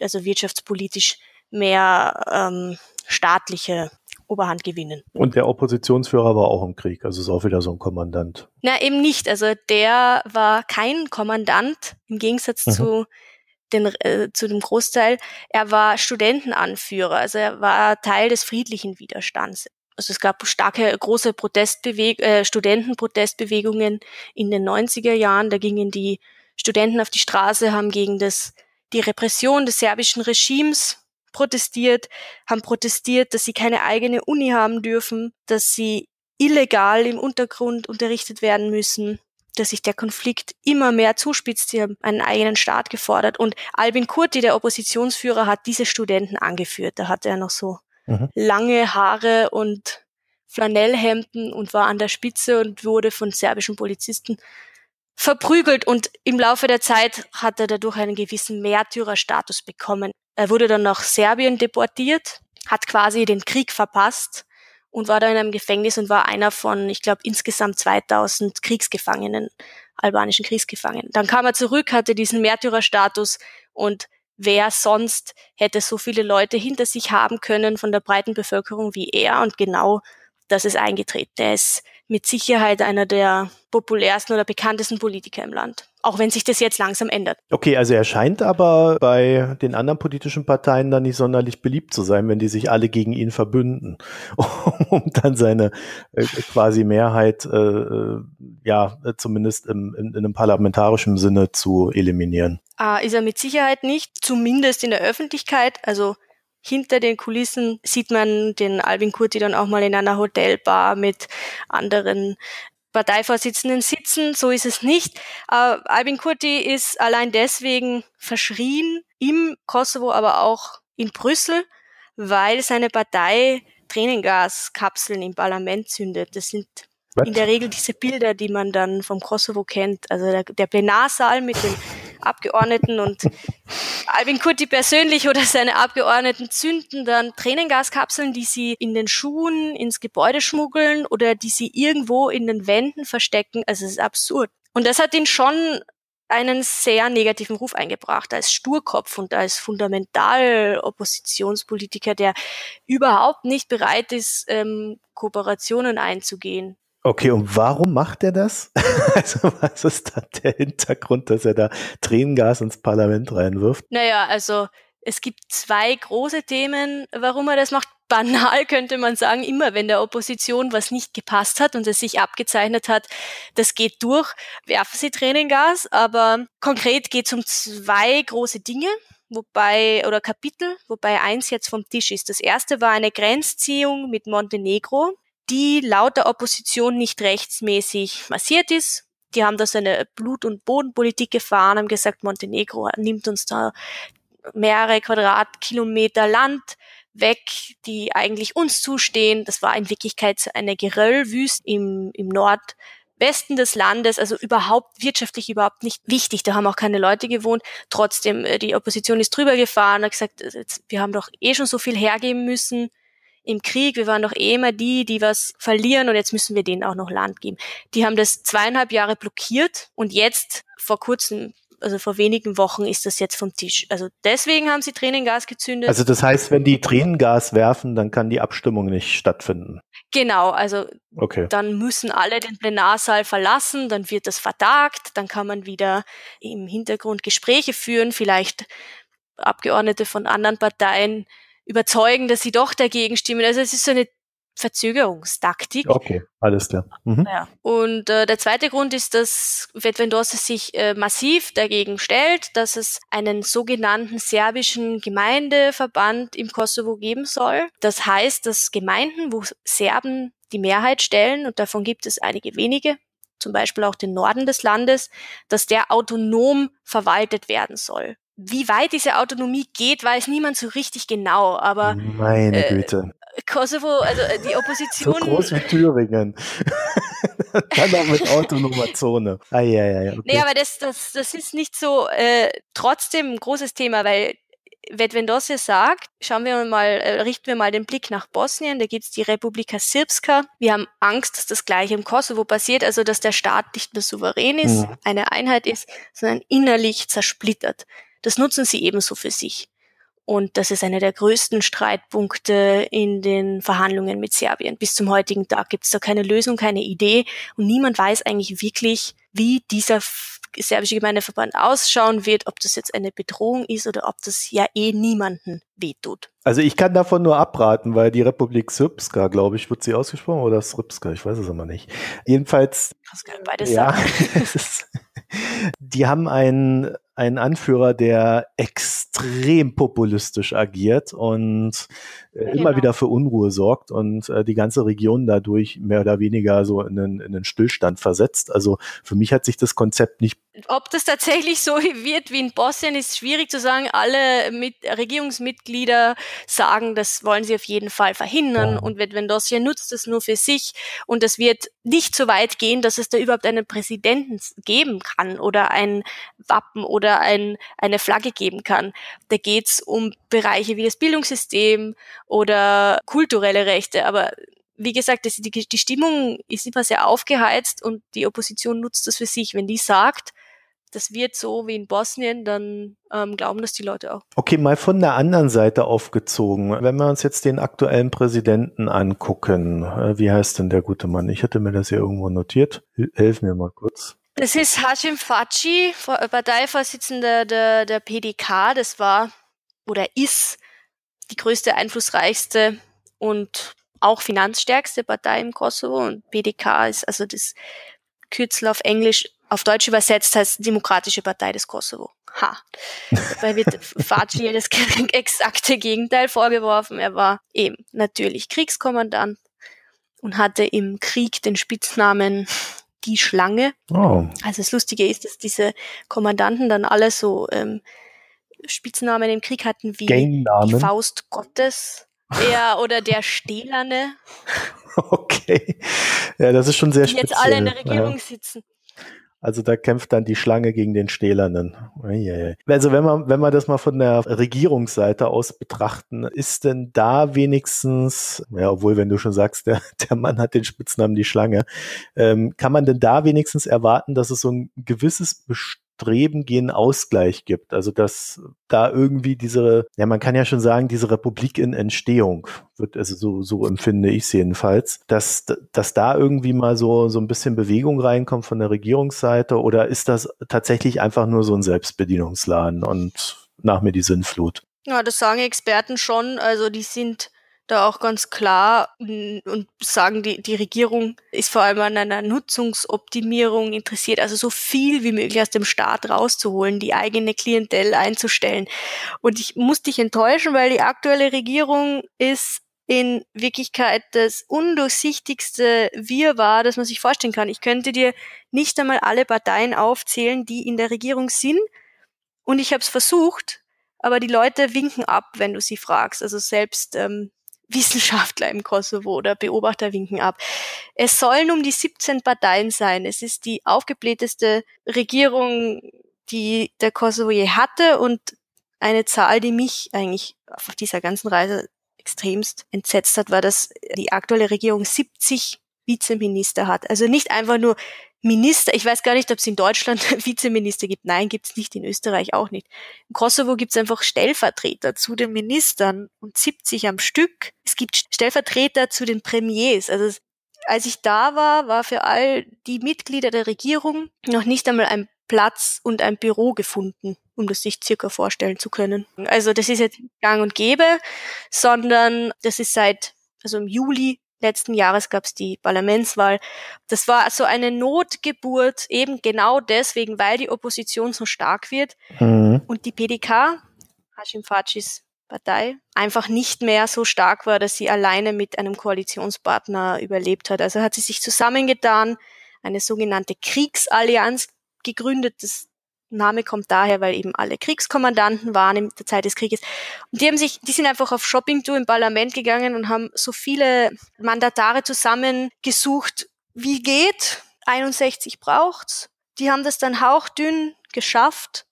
also wirtschaftspolitisch mehr ähm, staatliche Oberhand gewinnen. Und der Oppositionsführer war auch im Krieg, also ist auch wieder so ein Kommandant. Na, eben nicht. Also der war kein Kommandant, im Gegensatz mhm. zu den, äh, zu dem Großteil. Er war Studentenanführer, also er war Teil des friedlichen Widerstands. Also es gab starke, große Protestbeweg äh, Studentenprotestbewegungen in den 90er Jahren. Da gingen die Studenten auf die Straße, haben gegen das, die Repression des serbischen Regimes protestiert, haben protestiert, dass sie keine eigene Uni haben dürfen, dass sie illegal im Untergrund unterrichtet werden müssen, dass sich der Konflikt immer mehr zuspitzt. Sie haben einen eigenen Staat gefordert. Und Albin Kurti, der Oppositionsführer, hat diese Studenten angeführt. Da hatte er noch so mhm. lange Haare und Flanellhemden und war an der Spitze und wurde von serbischen Polizisten verprügelt. Und im Laufe der Zeit hat er dadurch einen gewissen Märtyrerstatus bekommen. Er wurde dann nach Serbien deportiert, hat quasi den Krieg verpasst und war da in einem Gefängnis und war einer von, ich glaube, insgesamt 2000 Kriegsgefangenen, albanischen Kriegsgefangenen. Dann kam er zurück, hatte diesen Märtyrerstatus und wer sonst hätte so viele Leute hinter sich haben können von der breiten Bevölkerung wie er und genau das ist eingetreten. Er ist mit Sicherheit einer der populärsten oder bekanntesten Politiker im Land. Auch wenn sich das jetzt langsam ändert. Okay, also er scheint aber bei den anderen politischen Parteien dann nicht sonderlich beliebt zu sein, wenn die sich alle gegen ihn verbünden, [LAUGHS] um dann seine äh, quasi Mehrheit, äh, äh ja, zumindest im, in, in einem parlamentarischen Sinne zu eliminieren. Ah, ist er mit Sicherheit nicht, zumindest in der Öffentlichkeit. Also hinter den Kulissen sieht man den Alvin Kurti dann auch mal in einer Hotelbar mit anderen Parteivorsitzenden sitzen. So ist es nicht. Äh, Albin Kurti ist allein deswegen verschrien im Kosovo, aber auch in Brüssel, weil seine Partei Tränengaskapseln im Parlament zündet. Das sind What? in der Regel diese Bilder, die man dann vom Kosovo kennt. Also der, der Plenarsaal mit den Abgeordneten und Albin Kurti persönlich oder seine Abgeordneten zünden dann Tränengaskapseln, die sie in den Schuhen ins Gebäude schmuggeln oder die sie irgendwo in den Wänden verstecken. Also es ist absurd. Und das hat ihn schon einen sehr negativen Ruf eingebracht als Sturkopf und als Fundamental-Oppositionspolitiker, der überhaupt nicht bereit ist, ähm, Kooperationen einzugehen. Okay, und warum macht er das? [LAUGHS] also was ist da der Hintergrund, dass er da Tränengas ins Parlament reinwirft? Naja, also es gibt zwei große Themen, warum er das macht banal [LAUGHS] könnte man sagen, immer wenn der Opposition was nicht gepasst hat und es sich abgezeichnet hat, das geht durch, werfen sie Tränengas. Aber konkret geht es um zwei große Dinge wobei, oder Kapitel, wobei eins jetzt vom Tisch ist. Das erste war eine Grenzziehung mit Montenegro, die laut der Opposition nicht rechtsmäßig massiert ist. Die haben da so eine Blut- und Bodenpolitik gefahren, haben gesagt, Montenegro nimmt uns da mehrere Quadratkilometer Land weg, die eigentlich uns zustehen. Das war in Wirklichkeit eine Geröllwüste im, im Nordwesten des Landes, also überhaupt wirtschaftlich überhaupt nicht wichtig. Da haben auch keine Leute gewohnt. Trotzdem, äh, die Opposition ist drüber gefahren, hat gesagt, äh, wir haben doch eh schon so viel hergeben müssen im Krieg. Wir waren doch eh immer die, die was verlieren und jetzt müssen wir denen auch noch Land geben. Die haben das zweieinhalb Jahre blockiert und jetzt vor kurzem also vor wenigen Wochen ist das jetzt vom Tisch. Also deswegen haben sie Tränengas gezündet. Also das heißt, wenn die Tränengas werfen, dann kann die Abstimmung nicht stattfinden. Genau, also okay. dann müssen alle den Plenarsaal verlassen, dann wird das vertagt, dann kann man wieder im Hintergrund Gespräche führen, vielleicht Abgeordnete von anderen Parteien überzeugen, dass sie doch dagegen stimmen. Also es ist so eine Verzögerungstaktik. Okay, alles klar. Mhm. Ja. Und äh, der zweite Grund ist, dass Vetvendosa sich äh, massiv dagegen stellt, dass es einen sogenannten serbischen Gemeindeverband im Kosovo geben soll. Das heißt, dass Gemeinden, wo Serben die Mehrheit stellen, und davon gibt es einige wenige, zum Beispiel auch den Norden des Landes, dass der autonom verwaltet werden soll. Wie weit diese Autonomie geht, weiß niemand so richtig genau, aber meine äh, Güte. Kosovo, also äh, die Opposition. So groß wie Thüringen. [LAUGHS] Dann auch mit autonomer Zone. Ah, ja, ja, ja. Okay. Nee, aber das, das, das ist nicht so äh, trotzdem ein großes Thema, weil Vetvendosse sagt, schauen wir mal, äh, richten wir mal den Blick nach Bosnien, da gibt's die Republika Srpska. Wir haben Angst, dass das gleiche im Kosovo passiert, also dass der Staat nicht mehr souverän ist, mhm. eine Einheit ist, sondern innerlich zersplittert. Das nutzen sie ebenso für sich. Und das ist einer der größten Streitpunkte in den Verhandlungen mit Serbien. Bis zum heutigen Tag gibt es da keine Lösung, keine Idee und niemand weiß eigentlich wirklich, wie dieser serbische Gemeindeverband ausschauen wird, ob das jetzt eine Bedrohung ist oder ob das ja eh niemanden wehtut. Also ich kann davon nur abraten, weil die Republik Srpska, glaube ich, wird sie ausgesprochen oder Srpska, ich weiß es aber nicht. Jedenfalls. Das kann beides ja, [LAUGHS] die haben einen ein Anführer, der extrem populistisch agiert und äh, genau. immer wieder für Unruhe sorgt und äh, die ganze Region dadurch mehr oder weniger so in einen, in einen Stillstand versetzt. Also für mich hat sich das Konzept nicht. Ob das tatsächlich so [LAUGHS] wird wie in Bosnien, ist schwierig zu sagen. Alle mit Regierungsmitglieder sagen, das wollen sie auf jeden Fall verhindern. Ja. Und wenn Vendossia nutzt das nur für sich und es wird nicht so weit gehen, dass es da überhaupt einen Präsidenten geben kann oder ein Wappen oder ein, eine Flagge geben kann. Da geht's um Bereiche wie das Bildungssystem oder kulturelle Rechte. Aber wie gesagt, das, die, die Stimmung ist immer sehr aufgeheizt und die Opposition nutzt das für sich. Wenn die sagt, das wird so wie in Bosnien, dann ähm, glauben das die Leute auch. Okay, mal von der anderen Seite aufgezogen. Wenn wir uns jetzt den aktuellen Präsidenten angucken, äh, wie heißt denn der gute Mann? Ich hatte mir das hier irgendwo notiert. Helf mir mal kurz. Das ist Hashim Faci, Parteivorsitzender der, der PDK. Das war oder ist die größte, einflussreichste und auch finanzstärkste Partei im Kosovo. Und PDK ist also das Kürzel auf Englisch, auf Deutsch übersetzt heißt Demokratische Partei des Kosovo. Ha. [LAUGHS] Dabei wird Faci das [LAUGHS] exakte Gegenteil vorgeworfen. Er war eben natürlich Kriegskommandant und hatte im Krieg den Spitznamen die Schlange. Oh. Also das Lustige ist, dass diese Kommandanten dann alle so ähm, Spitznamen im Krieg hatten wie die Faust Gottes ja, [LAUGHS] oder der Stählerne. Okay. Ja, das ist schon sehr die speziell. jetzt alle in der Regierung ja. sitzen. Also da kämpft dann die Schlange gegen den Stählernen. Also wenn man, wenn man das mal von der Regierungsseite aus betrachten, ist denn da wenigstens, ja, obwohl wenn du schon sagst, der, [LAUGHS] der Mann hat den Spitznamen die Schlange, ähm, kann man denn da wenigstens erwarten, dass es so ein gewisses Best Streben gehen Ausgleich gibt. Also dass da irgendwie diese, ja, man kann ja schon sagen, diese Republik in Entstehung wird, also so, so empfinde ich es jedenfalls, dass, dass da irgendwie mal so, so ein bisschen Bewegung reinkommt von der Regierungsseite oder ist das tatsächlich einfach nur so ein Selbstbedienungsladen und nach mir die Sinnflut? Ja, das sagen Experten schon. Also die sind da auch ganz klar und sagen, die, die Regierung ist vor allem an einer Nutzungsoptimierung interessiert, also so viel wie möglich aus dem Staat rauszuholen, die eigene Klientel einzustellen. Und ich muss dich enttäuschen, weil die aktuelle Regierung ist in Wirklichkeit das undurchsichtigste Wirrwarr, das man sich vorstellen kann. Ich könnte dir nicht einmal alle Parteien aufzählen, die in der Regierung sind. Und ich habe es versucht, aber die Leute winken ab, wenn du sie fragst. Also selbst ähm, Wissenschaftler im Kosovo oder Beobachter winken ab. Es sollen um die 17 Parteien sein. Es ist die aufgeblähteste Regierung, die der Kosovo je hatte und eine Zahl, die mich eigentlich auf dieser ganzen Reise extremst entsetzt hat, war, dass die aktuelle Regierung 70 Vizeminister hat. Also nicht einfach nur Minister, ich weiß gar nicht, ob es in Deutschland [LAUGHS] Vizeminister gibt. Nein, gibt es nicht, in Österreich auch nicht. Im Kosovo gibt es einfach Stellvertreter zu den Ministern und 70 am Stück. Es gibt Stellvertreter zu den Premiers. Also als ich da war, war für all die Mitglieder der Regierung noch nicht einmal ein Platz und ein Büro gefunden, um das sich circa vorstellen zu können. Also das ist jetzt gang und gäbe, sondern das ist seit, also im Juli letzten Jahres gab es die Parlamentswahl. Das war so eine Notgeburt, eben genau deswegen, weil die Opposition so stark wird mhm. und die PDK, Hashim Fachis Partei, einfach nicht mehr so stark war, dass sie alleine mit einem Koalitionspartner überlebt hat. Also hat sie sich zusammengetan, eine sogenannte Kriegsallianz gegründet. Das Name kommt daher, weil eben alle Kriegskommandanten waren in der Zeit des Krieges. Und die haben sich, die sind einfach auf Shoppingtour im Parlament gegangen und haben so viele Mandatare zusammengesucht, wie geht. 61 braucht's. Die haben das dann hauchdünn geschafft.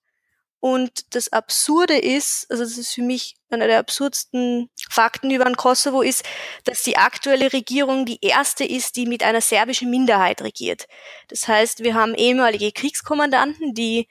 Und das Absurde ist, also das ist für mich einer der absurdsten Fakten über den Kosovo ist, dass die aktuelle Regierung die erste ist, die mit einer serbischen Minderheit regiert. Das heißt, wir haben ehemalige Kriegskommandanten, die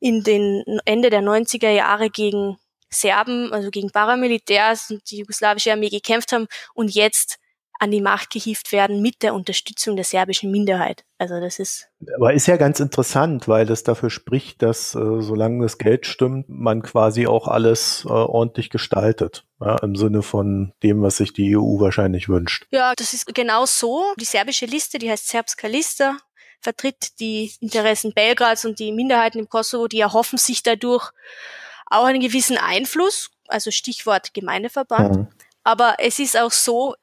in den Ende der 90er Jahre gegen Serben, also gegen Paramilitärs und die jugoslawische Armee gekämpft haben und jetzt an die Macht gehievt werden mit der Unterstützung der serbischen Minderheit. Also das ist. Aber ist ja ganz interessant, weil das dafür spricht, dass äh, solange das Geld stimmt, man quasi auch alles äh, ordentlich gestaltet. Ja, Im Sinne von dem, was sich die EU wahrscheinlich wünscht. Ja, das ist genau so. Die serbische Liste, die heißt Serbska Lista, vertritt die Interessen Belgrads und die Minderheiten im Kosovo, die erhoffen sich dadurch auch einen gewissen Einfluss, also Stichwort Gemeindeverband. Mhm. Aber es ist auch so,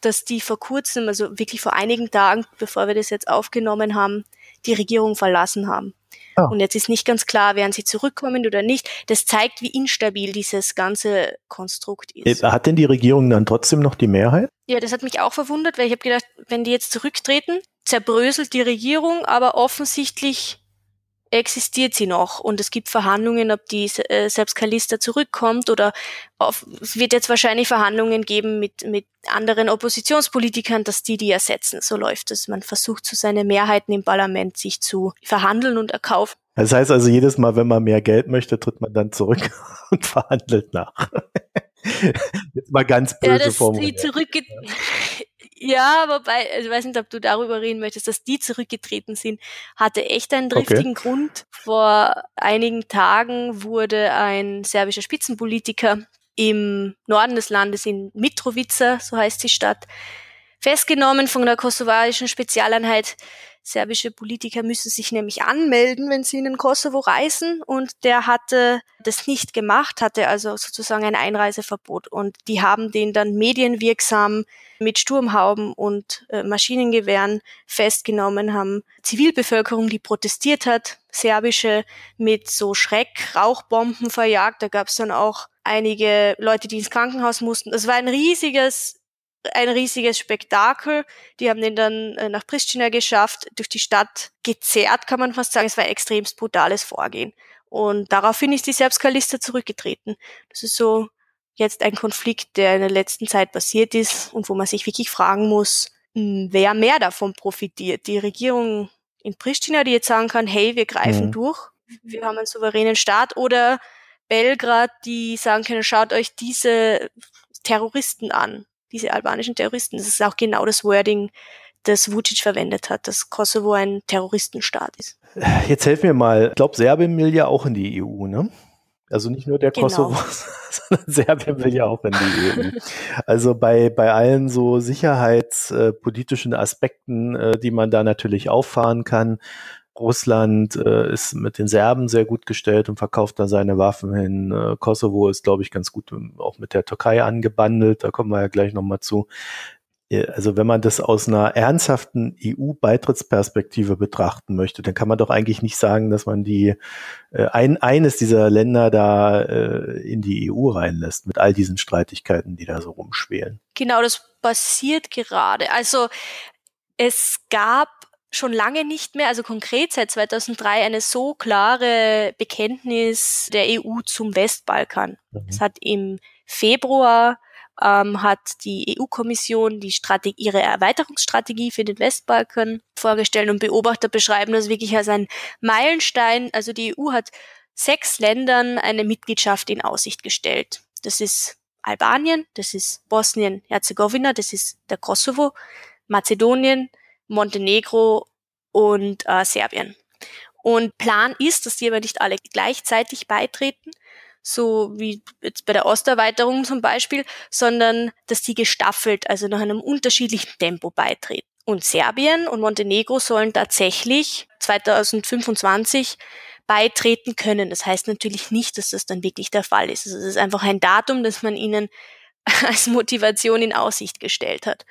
dass die vor kurzem, also wirklich vor einigen Tagen, bevor wir das jetzt aufgenommen haben, die Regierung verlassen haben. Oh. Und jetzt ist nicht ganz klar, werden sie zurückkommen oder nicht. Das zeigt, wie instabil dieses ganze Konstrukt ist. Hat denn die Regierung dann trotzdem noch die Mehrheit? Ja, das hat mich auch verwundert, weil ich habe gedacht, wenn die jetzt zurücktreten, zerbröselt die Regierung, aber offensichtlich existiert sie noch und es gibt Verhandlungen, ob die äh, selbst Kalista zurückkommt oder auf, es wird jetzt wahrscheinlich Verhandlungen geben mit, mit anderen Oppositionspolitikern, dass die die ersetzen. So läuft es. Man versucht zu seine Mehrheiten im Parlament sich zu verhandeln und erkaufen. Das heißt also, jedes Mal, wenn man mehr Geld möchte, tritt man dann zurück [LAUGHS] und verhandelt nach. [LAUGHS] Jetzt mal ganz böse ja, das, formuliert. Die zurückge ja, wobei, also ich weiß nicht, ob du darüber reden möchtest, dass die zurückgetreten sind, hatte echt einen driftigen okay. Grund. Vor einigen Tagen wurde ein serbischer Spitzenpolitiker im Norden des Landes in Mitrovica, so heißt die Stadt, festgenommen von der kosovarischen Spezialeinheit Serbische Politiker müssen sich nämlich anmelden, wenn sie in den Kosovo reisen und der hatte das nicht gemacht, hatte also sozusagen ein Einreiseverbot und die haben den dann medienwirksam mit Sturmhauben und äh, Maschinengewehren festgenommen, haben Zivilbevölkerung, die protestiert hat, serbische mit so Schreck-Rauchbomben verjagt. Da gab es dann auch einige Leute, die ins Krankenhaus mussten. Das war ein riesiges ein riesiges Spektakel. Die haben den dann äh, nach Pristina geschafft, durch die Stadt gezerrt, kann man fast sagen. Es war ein extremst brutales Vorgehen. Und daraufhin ist die Serbskalista zurückgetreten. Das ist so jetzt ein Konflikt, der in der letzten Zeit passiert ist und wo man sich wirklich fragen muss, hm, wer mehr davon profitiert. Die Regierung in Pristina, die jetzt sagen kann, hey, wir greifen mhm. durch, wir haben einen souveränen Staat, oder Belgrad, die sagen können, schaut euch diese Terroristen an, diese albanischen Terroristen. Das ist auch genau das Wording, das Vucic verwendet hat, dass Kosovo ein Terroristenstaat ist. Jetzt helf mir mal. Ich glaube, Serbien will ja auch in die EU, ne? Also nicht nur der genau. Kosovo, [LAUGHS] sondern Serbien will ja auch in die EU. Also bei, bei allen so sicherheitspolitischen Aspekten, äh, die man da natürlich auffahren kann, Russland äh, ist mit den Serben sehr gut gestellt und verkauft da seine Waffen hin. Äh, Kosovo ist, glaube ich, ganz gut ähm, auch mit der Türkei angebandelt. Da kommen wir ja gleich nochmal zu. Äh, also wenn man das aus einer ernsthaften EU-Beitrittsperspektive betrachten möchte, dann kann man doch eigentlich nicht sagen, dass man die äh, ein, eines dieser Länder da äh, in die EU reinlässt mit all diesen Streitigkeiten, die da so rumschwelen. Genau, das passiert gerade. Also es gab schon lange nicht mehr, also konkret seit 2003, eine so klare Bekenntnis der EU zum Westbalkan. Mhm. Es hat im Februar ähm, hat die EU-Kommission die Strategie, ihre Erweiterungsstrategie für den Westbalkan vorgestellt und Beobachter beschreiben das wirklich als ein Meilenstein. Also die EU hat sechs Ländern eine Mitgliedschaft in Aussicht gestellt. Das ist Albanien, das ist Bosnien-Herzegowina, das ist der Kosovo, Mazedonien, Montenegro und äh, Serbien. Und Plan ist, dass die aber nicht alle gleichzeitig beitreten, so wie jetzt bei der Osterweiterung zum Beispiel, sondern dass die gestaffelt, also nach einem unterschiedlichen Tempo beitreten. Und Serbien und Montenegro sollen tatsächlich 2025 beitreten können. Das heißt natürlich nicht, dass das dann wirklich der Fall ist. Also es ist einfach ein Datum, das man ihnen [LAUGHS] als Motivation in Aussicht gestellt hat.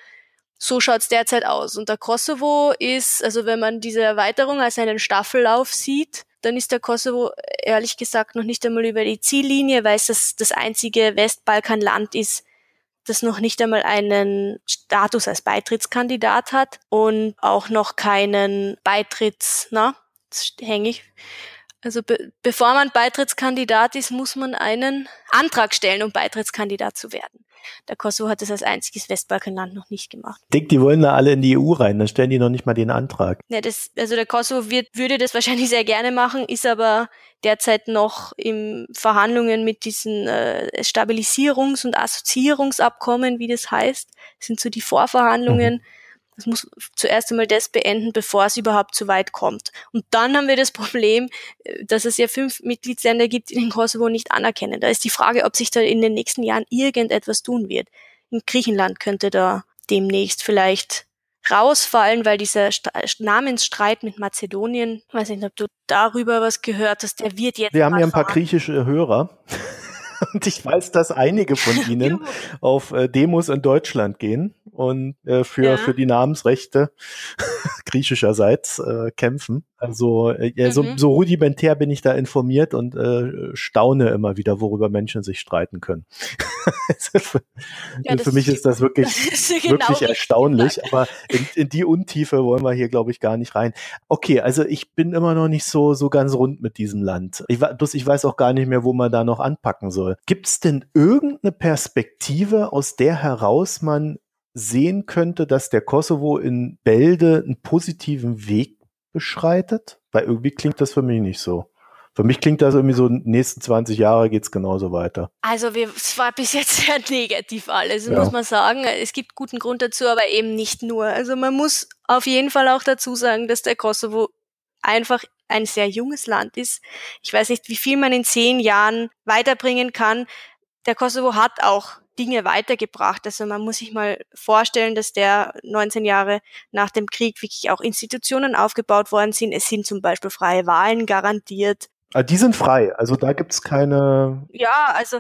So schaut's derzeit aus. Und der Kosovo ist, also wenn man diese Erweiterung als einen Staffellauf sieht, dann ist der Kosovo ehrlich gesagt noch nicht einmal über die Ziellinie, weil es das, das einzige Westbalkanland ist, das noch nicht einmal einen Status als Beitrittskandidat hat und auch noch keinen Beitritts, na, hänge ich. Also be bevor man Beitrittskandidat ist, muss man einen Antrag stellen, um Beitrittskandidat zu werden. Der Kosovo hat das als einziges Westbalkanland noch nicht gemacht. Ich denke, die wollen da alle in die EU rein, dann stellen die noch nicht mal den Antrag. Ja, das, also der Kosovo wird, würde das wahrscheinlich sehr gerne machen, ist aber derzeit noch in Verhandlungen mit diesen äh, Stabilisierungs- und Assoziierungsabkommen, wie das heißt. Das sind so die Vorverhandlungen. Mhm das muss zuerst einmal das beenden, bevor es überhaupt so weit kommt. Und dann haben wir das Problem, äh, dass es ja fünf Mitgliedsländer gibt, die den Kosovo nicht anerkennen. Da ist die Frage, ob sich da in den nächsten Jahren irgendetwas tun wird. In Griechenland könnte da demnächst vielleicht rausfallen, weil dieser St Namensstreit mit Mazedonien, weiß nicht, ob du darüber was gehört hast, der wird jetzt. Wir haben ja ein paar griechische Hörer. [LAUGHS] Und ich weiß, dass einige von [LAUGHS] ihnen auf äh, Demos in Deutschland gehen und äh, für, ja. für die Namensrechte [LAUGHS] griechischerseits äh, kämpfen. Also äh, ja, so, mhm. so rudimentär bin ich da informiert und äh, staune immer wieder, worüber Menschen sich streiten können. für, [LAUGHS] ja, für mich ist das wirklich, [LAUGHS] ist genau wirklich erstaunlich, gesagt. aber in, in die Untiefe wollen wir hier, glaube ich, gar nicht rein. Okay, also ich bin immer noch nicht so, so ganz rund mit diesem Land. Ich, bloß ich weiß auch gar nicht mehr, wo man da noch anpacken soll. Gibt es denn irgendeine Perspektive, aus der heraus man sehen könnte, dass der Kosovo in Bälde einen positiven Weg beschreitet? Weil irgendwie klingt das für mich nicht so. Für mich klingt das irgendwie so, nächsten 20 Jahre geht's genauso weiter. Also wir, es war bis jetzt [LAUGHS] sehr negativ alles, ja. muss man sagen. Es gibt guten Grund dazu, aber eben nicht nur. Also man muss auf jeden Fall auch dazu sagen, dass der Kosovo einfach ein sehr junges Land ist. Ich weiß nicht, wie viel man in zehn Jahren weiterbringen kann. Der Kosovo hat auch Dinge weitergebracht. Also man muss sich mal vorstellen, dass der 19 Jahre nach dem Krieg wirklich auch Institutionen aufgebaut worden sind. Es sind zum Beispiel freie Wahlen garantiert. Ah, die sind frei, also da gibt's keine. Ja, also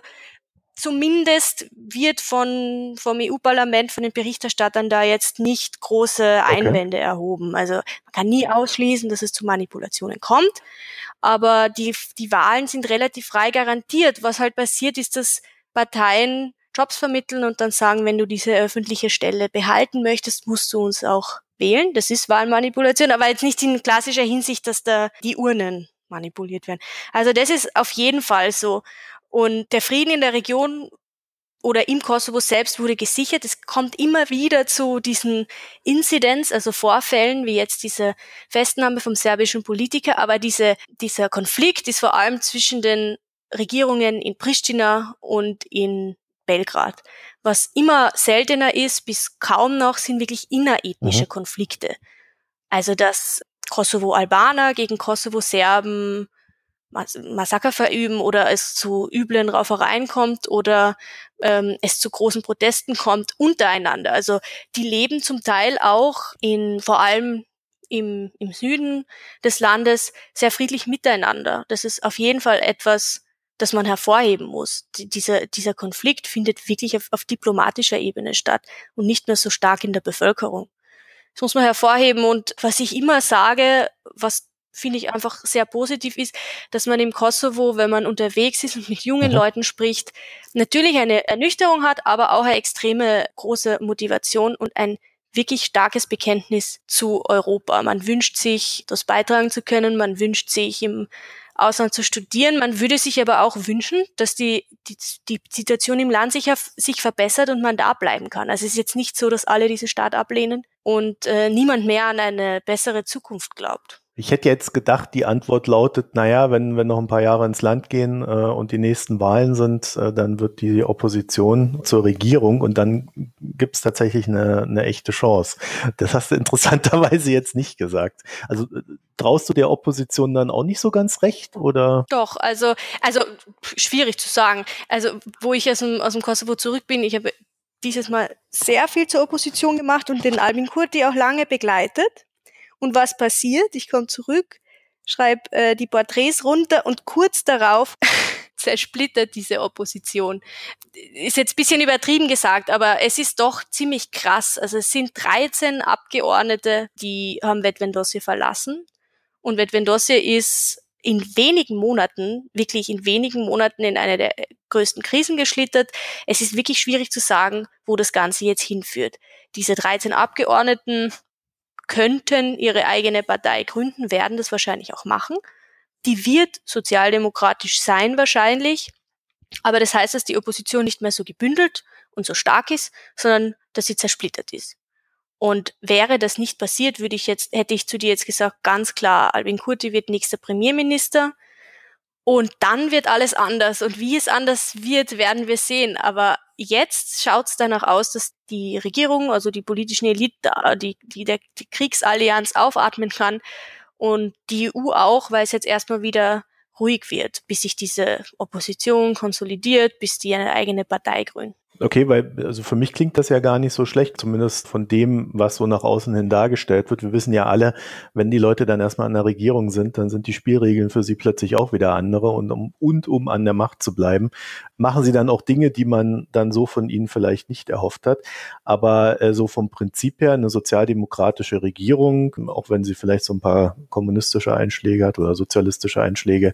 zumindest wird von, vom EU-Parlament, von den Berichterstattern da jetzt nicht große Einwände okay. erhoben. Also man kann nie ausschließen, dass es zu Manipulationen kommt. Aber die, die Wahlen sind relativ frei garantiert. Was halt passiert, ist, dass Parteien Jobs vermitteln und dann sagen, wenn du diese öffentliche Stelle behalten möchtest, musst du uns auch wählen. Das ist Wahlmanipulation, aber jetzt nicht in klassischer Hinsicht, dass da die Urnen manipuliert werden. Also das ist auf jeden Fall so. Und der Frieden in der Region oder im Kosovo selbst wurde gesichert. Es kommt immer wieder zu diesen Incidents, also Vorfällen, wie jetzt diese Festnahme vom serbischen Politiker. Aber diese, dieser Konflikt ist vor allem zwischen den Regierungen in Pristina und in Belgrad. Was immer seltener ist, bis kaum noch, sind wirklich innerethnische mhm. Konflikte. Also dass Kosovo-Albaner gegen Kosovo-Serben Massaker verüben oder es zu üblen Raufereien kommt oder ähm, es zu großen Protesten kommt untereinander. Also die leben zum Teil auch in vor allem im, im Süden des Landes sehr friedlich miteinander. Das ist auf jeden Fall etwas, das man hervorheben muss. Die, dieser, dieser Konflikt findet wirklich auf, auf diplomatischer Ebene statt und nicht mehr so stark in der Bevölkerung. Das muss man hervorheben. Und was ich immer sage, was finde ich einfach sehr positiv ist, dass man im Kosovo, wenn man unterwegs ist und mit jungen mhm. Leuten spricht, natürlich eine Ernüchterung hat, aber auch eine extreme große Motivation und ein wirklich starkes Bekenntnis zu Europa. Man wünscht sich, das beitragen zu können, man wünscht sich im Ausland zu studieren. Man würde sich aber auch wünschen, dass die, die, die Situation im Land sich, sich verbessert und man da bleiben kann. Also es ist jetzt nicht so, dass alle diesen Staat ablehnen und äh, niemand mehr an eine bessere Zukunft glaubt. Ich hätte jetzt gedacht, die Antwort lautet, naja, wenn wir noch ein paar Jahre ins Land gehen äh, und die nächsten Wahlen sind, äh, dann wird die Opposition zur Regierung und dann gibt es tatsächlich eine, eine echte Chance. Das hast du [LAUGHS] interessanterweise jetzt nicht gesagt. Also äh, traust du der Opposition dann auch nicht so ganz recht, oder? Doch, also, also schwierig zu sagen. Also, wo ich aus dem, aus dem Kosovo zurück bin, ich habe dieses Mal sehr viel zur Opposition gemacht und den Albin Kurti auch lange begleitet. Und was passiert? Ich komme zurück, schreibe äh, die Porträts runter und kurz darauf [LAUGHS] zersplittert diese Opposition. Ist jetzt bisschen übertrieben gesagt, aber es ist doch ziemlich krass. Also es sind 13 Abgeordnete, die haben Vetvendosse verlassen. Und Vetvendosse ist in wenigen Monaten, wirklich in wenigen Monaten in eine der größten Krisen geschlittert. Es ist wirklich schwierig zu sagen, wo das Ganze jetzt hinführt. Diese 13 Abgeordneten könnten ihre eigene Partei gründen, werden das wahrscheinlich auch machen. Die wird sozialdemokratisch sein wahrscheinlich, aber das heißt, dass die Opposition nicht mehr so gebündelt und so stark ist, sondern dass sie zersplittert ist. Und wäre das nicht passiert, würde ich jetzt, hätte ich zu dir jetzt gesagt, ganz klar, Albin Kurti wird nächster Premierminister. Und dann wird alles anders. Und wie es anders wird, werden wir sehen. Aber jetzt schaut es danach aus, dass die Regierung, also die politischen Elite, die, die der die Kriegsallianz aufatmen kann und die EU auch, weil es jetzt erstmal wieder ruhig wird, bis sich diese Opposition konsolidiert, bis die eine eigene Partei gründen. Okay, weil also für mich klingt das ja gar nicht so schlecht, zumindest von dem, was so nach außen hin dargestellt wird. Wir wissen ja alle, wenn die Leute dann erstmal an der Regierung sind, dann sind die Spielregeln für sie plötzlich auch wieder andere und um, und um an der Macht zu bleiben, machen sie dann auch Dinge, die man dann so von ihnen vielleicht nicht erhofft hat. Aber äh, so vom Prinzip her eine sozialdemokratische Regierung, auch wenn sie vielleicht so ein paar kommunistische Einschläge hat oder sozialistische Einschläge,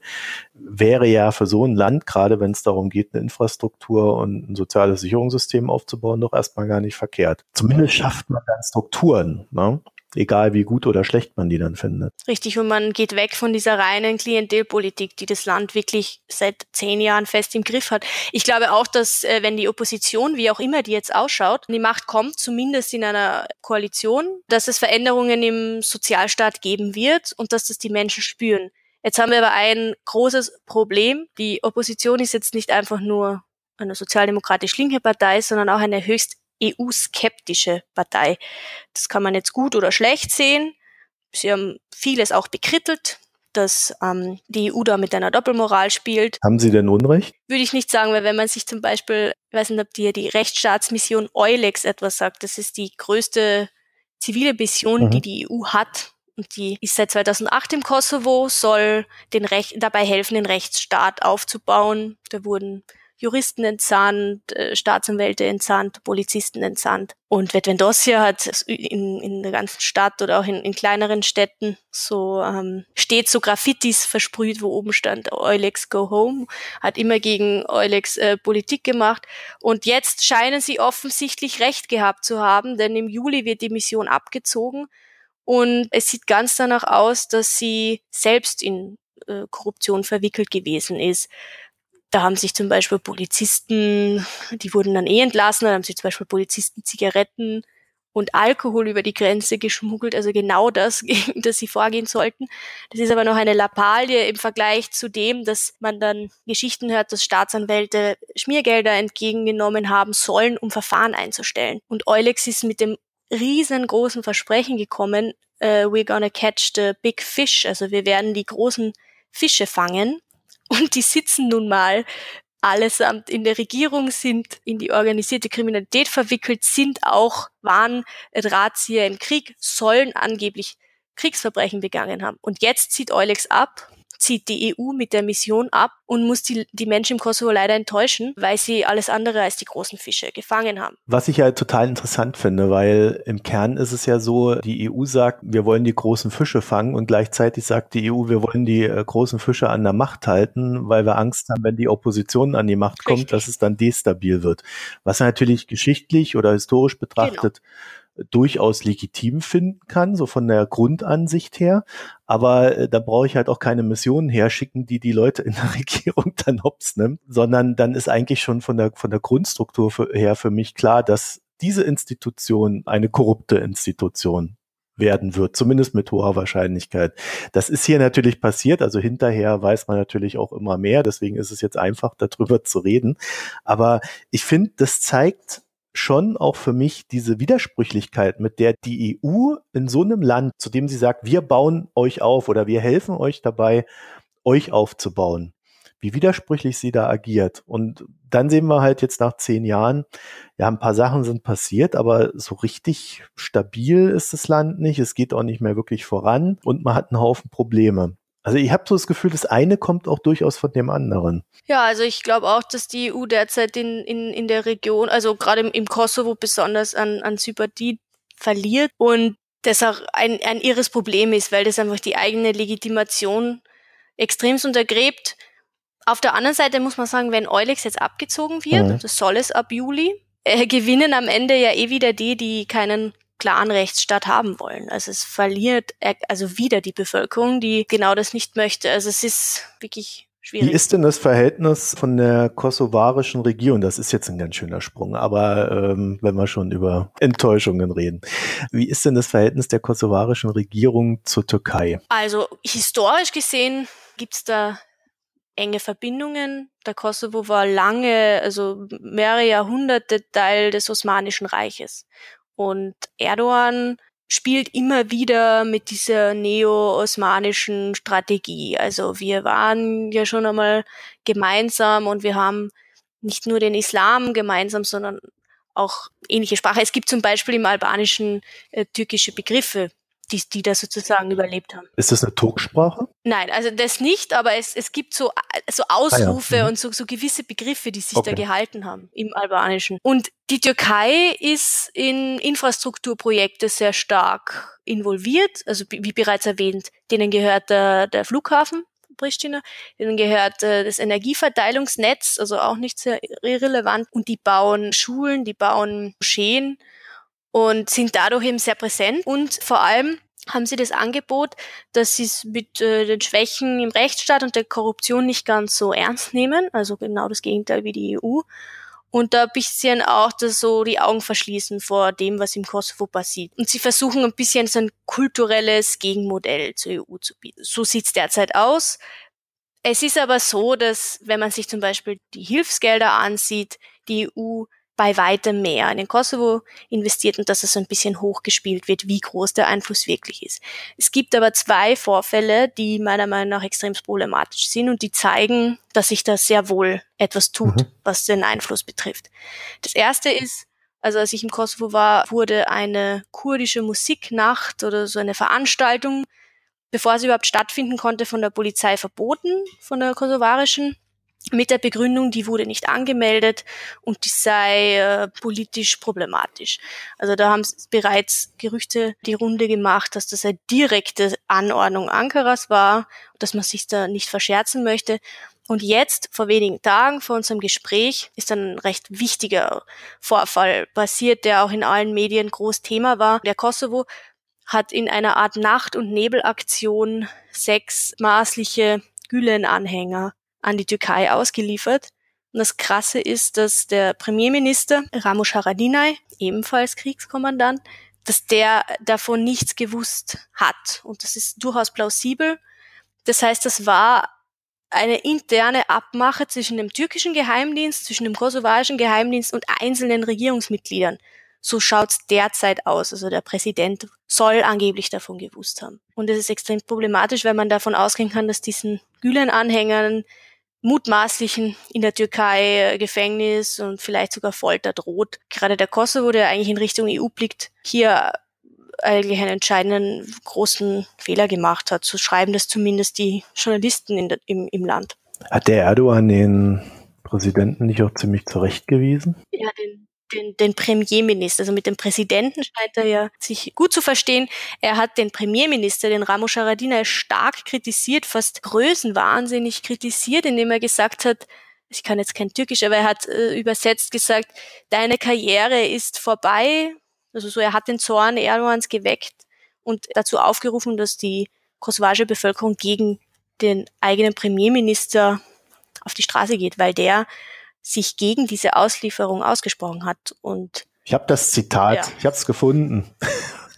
wäre ja für so ein Land, gerade wenn es darum geht, eine Infrastruktur und ein soziales Sicherungssystem aufzubauen, doch erstmal gar nicht verkehrt. Zumindest schafft man dann Strukturen. Ne? egal wie gut oder schlecht man die dann findet. Richtig, und man geht weg von dieser reinen Klientelpolitik, die das Land wirklich seit zehn Jahren fest im Griff hat. Ich glaube auch, dass äh, wenn die Opposition, wie auch immer die jetzt ausschaut, die Macht kommt, zumindest in einer Koalition, dass es Veränderungen im Sozialstaat geben wird und dass das die Menschen spüren. Jetzt haben wir aber ein großes Problem. Die Opposition ist jetzt nicht einfach nur eine sozialdemokratisch linke Partei, sondern auch eine höchst EU-skeptische Partei. Das kann man jetzt gut oder schlecht sehen. Sie haben vieles auch bekrittelt, dass ähm, die EU da mit einer Doppelmoral spielt. Haben Sie denn Unrecht? Würde ich nicht sagen, weil wenn man sich zum Beispiel, ich weiß nicht, ob dir die Rechtsstaatsmission EULEX etwas sagt, das ist die größte zivile Mission, mhm. die die EU hat Und die ist seit 2008 im Kosovo, soll den Rech dabei helfen, den Rechtsstaat aufzubauen. Da wurden Juristen entsandt, äh, Staatsanwälte entsandt, Polizisten entsandt. Und Vetvendosia hat in, in der ganzen Stadt oder auch in, in kleineren Städten so ähm, steht so Graffitis versprüht, wo oben stand Eulex Go Home, hat immer gegen Eulex äh, Politik gemacht. Und jetzt scheinen sie offensichtlich recht gehabt zu haben, denn im Juli wird die Mission abgezogen und es sieht ganz danach aus, dass sie selbst in äh, Korruption verwickelt gewesen ist. Da haben sich zum Beispiel Polizisten, die wurden dann eh entlassen, da haben sich zum Beispiel Polizisten Zigaretten und Alkohol über die Grenze geschmuggelt, also genau das, [LAUGHS] gegen das sie vorgehen sollten. Das ist aber noch eine Lappalie im Vergleich zu dem, dass man dann Geschichten hört, dass Staatsanwälte Schmiergelder entgegengenommen haben sollen, um Verfahren einzustellen. Und Eulex ist mit dem riesengroßen Versprechen gekommen, uh, we're gonna catch the big fish, also wir werden die großen Fische fangen. Und die sitzen nun mal allesamt in der Regierung, sind in die organisierte Kriminalität verwickelt, sind auch, waren Drahtzieher im Krieg, sollen angeblich Kriegsverbrechen begangen haben. Und jetzt zieht Eulex ab zieht die EU mit der Mission ab und muss die, die Menschen im Kosovo leider enttäuschen, weil sie alles andere als die großen Fische gefangen haben. Was ich ja total interessant finde, weil im Kern ist es ja so, die EU sagt, wir wollen die großen Fische fangen und gleichzeitig sagt die EU, wir wollen die äh, großen Fische an der Macht halten, weil wir Angst haben, wenn die Opposition an die Macht kommt, Richtig. dass es dann destabil wird. Was natürlich geschichtlich oder historisch betrachtet genau durchaus legitim finden kann, so von der Grundansicht her. Aber äh, da brauche ich halt auch keine Missionen herschicken, die die Leute in der [LAUGHS] Regierung dann hops nimmt, sondern dann ist eigentlich schon von der, von der Grundstruktur für, her für mich klar, dass diese Institution eine korrupte Institution werden wird, zumindest mit hoher Wahrscheinlichkeit. Das ist hier natürlich passiert, also hinterher weiß man natürlich auch immer mehr, deswegen ist es jetzt einfach darüber zu reden. Aber ich finde, das zeigt schon auch für mich diese Widersprüchlichkeit, mit der die EU in so einem Land, zu dem sie sagt, wir bauen euch auf oder wir helfen euch dabei, euch aufzubauen, wie widersprüchlich sie da agiert. Und dann sehen wir halt jetzt nach zehn Jahren, ja, ein paar Sachen sind passiert, aber so richtig stabil ist das Land nicht. Es geht auch nicht mehr wirklich voran und man hat einen Haufen Probleme. Also ich habe so das Gefühl, das eine kommt auch durchaus von dem anderen. Ja, also ich glaube auch, dass die EU derzeit in, in, in der Region, also gerade im, im Kosovo besonders an, an Sympathie verliert und das auch ein, ein irres Problem ist, weil das einfach die eigene Legitimation extremst untergräbt. Auf der anderen Seite muss man sagen, wenn Eulex jetzt abgezogen wird, mhm. das soll es ab Juli, äh, gewinnen am Ende ja eh wieder die, die keinen klaren Rechtsstaat haben wollen. Also es verliert also wieder die Bevölkerung, die genau das nicht möchte. Also es ist wirklich Schwierig. Wie ist denn das Verhältnis von der kosovarischen Regierung? Das ist jetzt ein ganz schöner Sprung, aber ähm, wenn wir schon über Enttäuschungen reden. Wie ist denn das Verhältnis der kosovarischen Regierung zur Türkei? Also historisch gesehen gibt's da enge Verbindungen. Der Kosovo war lange, also mehrere Jahrhunderte Teil des Osmanischen Reiches. Und Erdogan spielt immer wieder mit dieser neo-osmanischen Strategie. Also wir waren ja schon einmal gemeinsam und wir haben nicht nur den Islam gemeinsam, sondern auch ähnliche Sprache. Es gibt zum Beispiel im Albanischen äh, türkische Begriffe, die, die da sozusagen überlebt haben. Ist das eine Turksprache? Nein, also das nicht, aber es, es gibt so, so Ausrufe ah, ja. mhm. und so, so gewisse Begriffe, die sich okay. da gehalten haben im Albanischen. Und die Türkei ist in Infrastrukturprojekte sehr stark involviert, also wie bereits erwähnt, denen gehört der, der Flughafen Pristina, denen gehört äh, das Energieverteilungsnetz, also auch nicht sehr irrelevant. Und die bauen Schulen, die bauen Moscheen und sind dadurch eben sehr präsent und vor allem haben sie das Angebot, dass sie es mit äh, den Schwächen im Rechtsstaat und der Korruption nicht ganz so ernst nehmen, also genau das Gegenteil wie die EU. Und da bisschen auch das so die Augen verschließen vor dem, was im Kosovo passiert. Und sie versuchen ein bisschen so ein kulturelles Gegenmodell zur EU zu bieten. So sieht's derzeit aus. Es ist aber so, dass wenn man sich zum Beispiel die Hilfsgelder ansieht, die EU bei weitem mehr in den Kosovo investiert und dass es so ein bisschen hochgespielt wird, wie groß der Einfluss wirklich ist. Es gibt aber zwei Vorfälle, die meiner Meinung nach extrem problematisch sind und die zeigen, dass sich da sehr wohl etwas tut, mhm. was den Einfluss betrifft. Das erste ist Also als ich im Kosovo war, wurde eine kurdische Musiknacht oder so eine Veranstaltung, bevor sie überhaupt stattfinden konnte, von der Polizei verboten, von der kosovarischen mit der Begründung, die wurde nicht angemeldet und die sei äh, politisch problematisch. Also da haben bereits Gerüchte die Runde gemacht, dass das eine direkte Anordnung Ankaras war, dass man sich da nicht verscherzen möchte. Und jetzt, vor wenigen Tagen, vor unserem Gespräch, ist ein recht wichtiger Vorfall passiert, der auch in allen Medien groß Thema war. Der Kosovo hat in einer Art Nacht- und Nebelaktion sechs maßliche Gülen-Anhänger an die Türkei ausgeliefert. Und das Krasse ist, dass der Premierminister Ramush Haradinaj, ebenfalls Kriegskommandant, dass der davon nichts gewusst hat. Und das ist durchaus plausibel. Das heißt, das war eine interne Abmache zwischen dem türkischen Geheimdienst, zwischen dem kosovarischen Geheimdienst und einzelnen Regierungsmitgliedern. So schaut's derzeit aus. Also der Präsident soll angeblich davon gewusst haben. Und es ist extrem problematisch, weil man davon ausgehen kann, dass diesen Gülen-Anhängern mutmaßlichen in der Türkei äh, Gefängnis und vielleicht sogar Folter droht. Gerade der Kosovo, der eigentlich in Richtung EU blickt, hier eigentlich einen entscheidenden großen Fehler gemacht hat. So schreiben das zumindest die Journalisten der, im, im Land. Hat der Erdogan den Präsidenten nicht auch ziemlich zurechtgewiesen? Ja, den den, den Premierminister. Also mit dem Präsidenten scheint er ja sich gut zu verstehen. Er hat den Premierminister, den Ramo Haradinaj, stark kritisiert, fast größenwahnsinnig kritisiert, indem er gesagt hat, ich kann jetzt kein Türkisch, aber er hat äh, übersetzt gesagt, deine Karriere ist vorbei. Also so, er hat den Zorn Erdogans geweckt und dazu aufgerufen, dass die kosovarische Bevölkerung gegen den eigenen Premierminister auf die Straße geht, weil der sich gegen diese Auslieferung ausgesprochen hat. Und ich habe das Zitat, ja. ich habe es gefunden.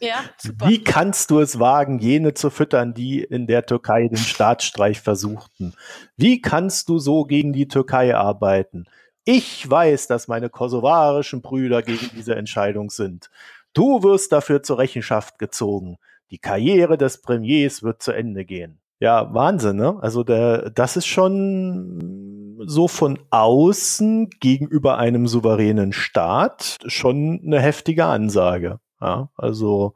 Ja, super. Wie kannst du es wagen, jene zu füttern, die in der Türkei den Staatsstreich versuchten? Wie kannst du so gegen die Türkei arbeiten? Ich weiß, dass meine kosovarischen Brüder gegen diese Entscheidung sind. Du wirst dafür zur Rechenschaft gezogen. Die Karriere des Premiers wird zu Ende gehen. Ja, Wahnsinn, ne? Also der, das ist schon so von außen gegenüber einem souveränen Staat schon eine heftige Ansage. Ja, also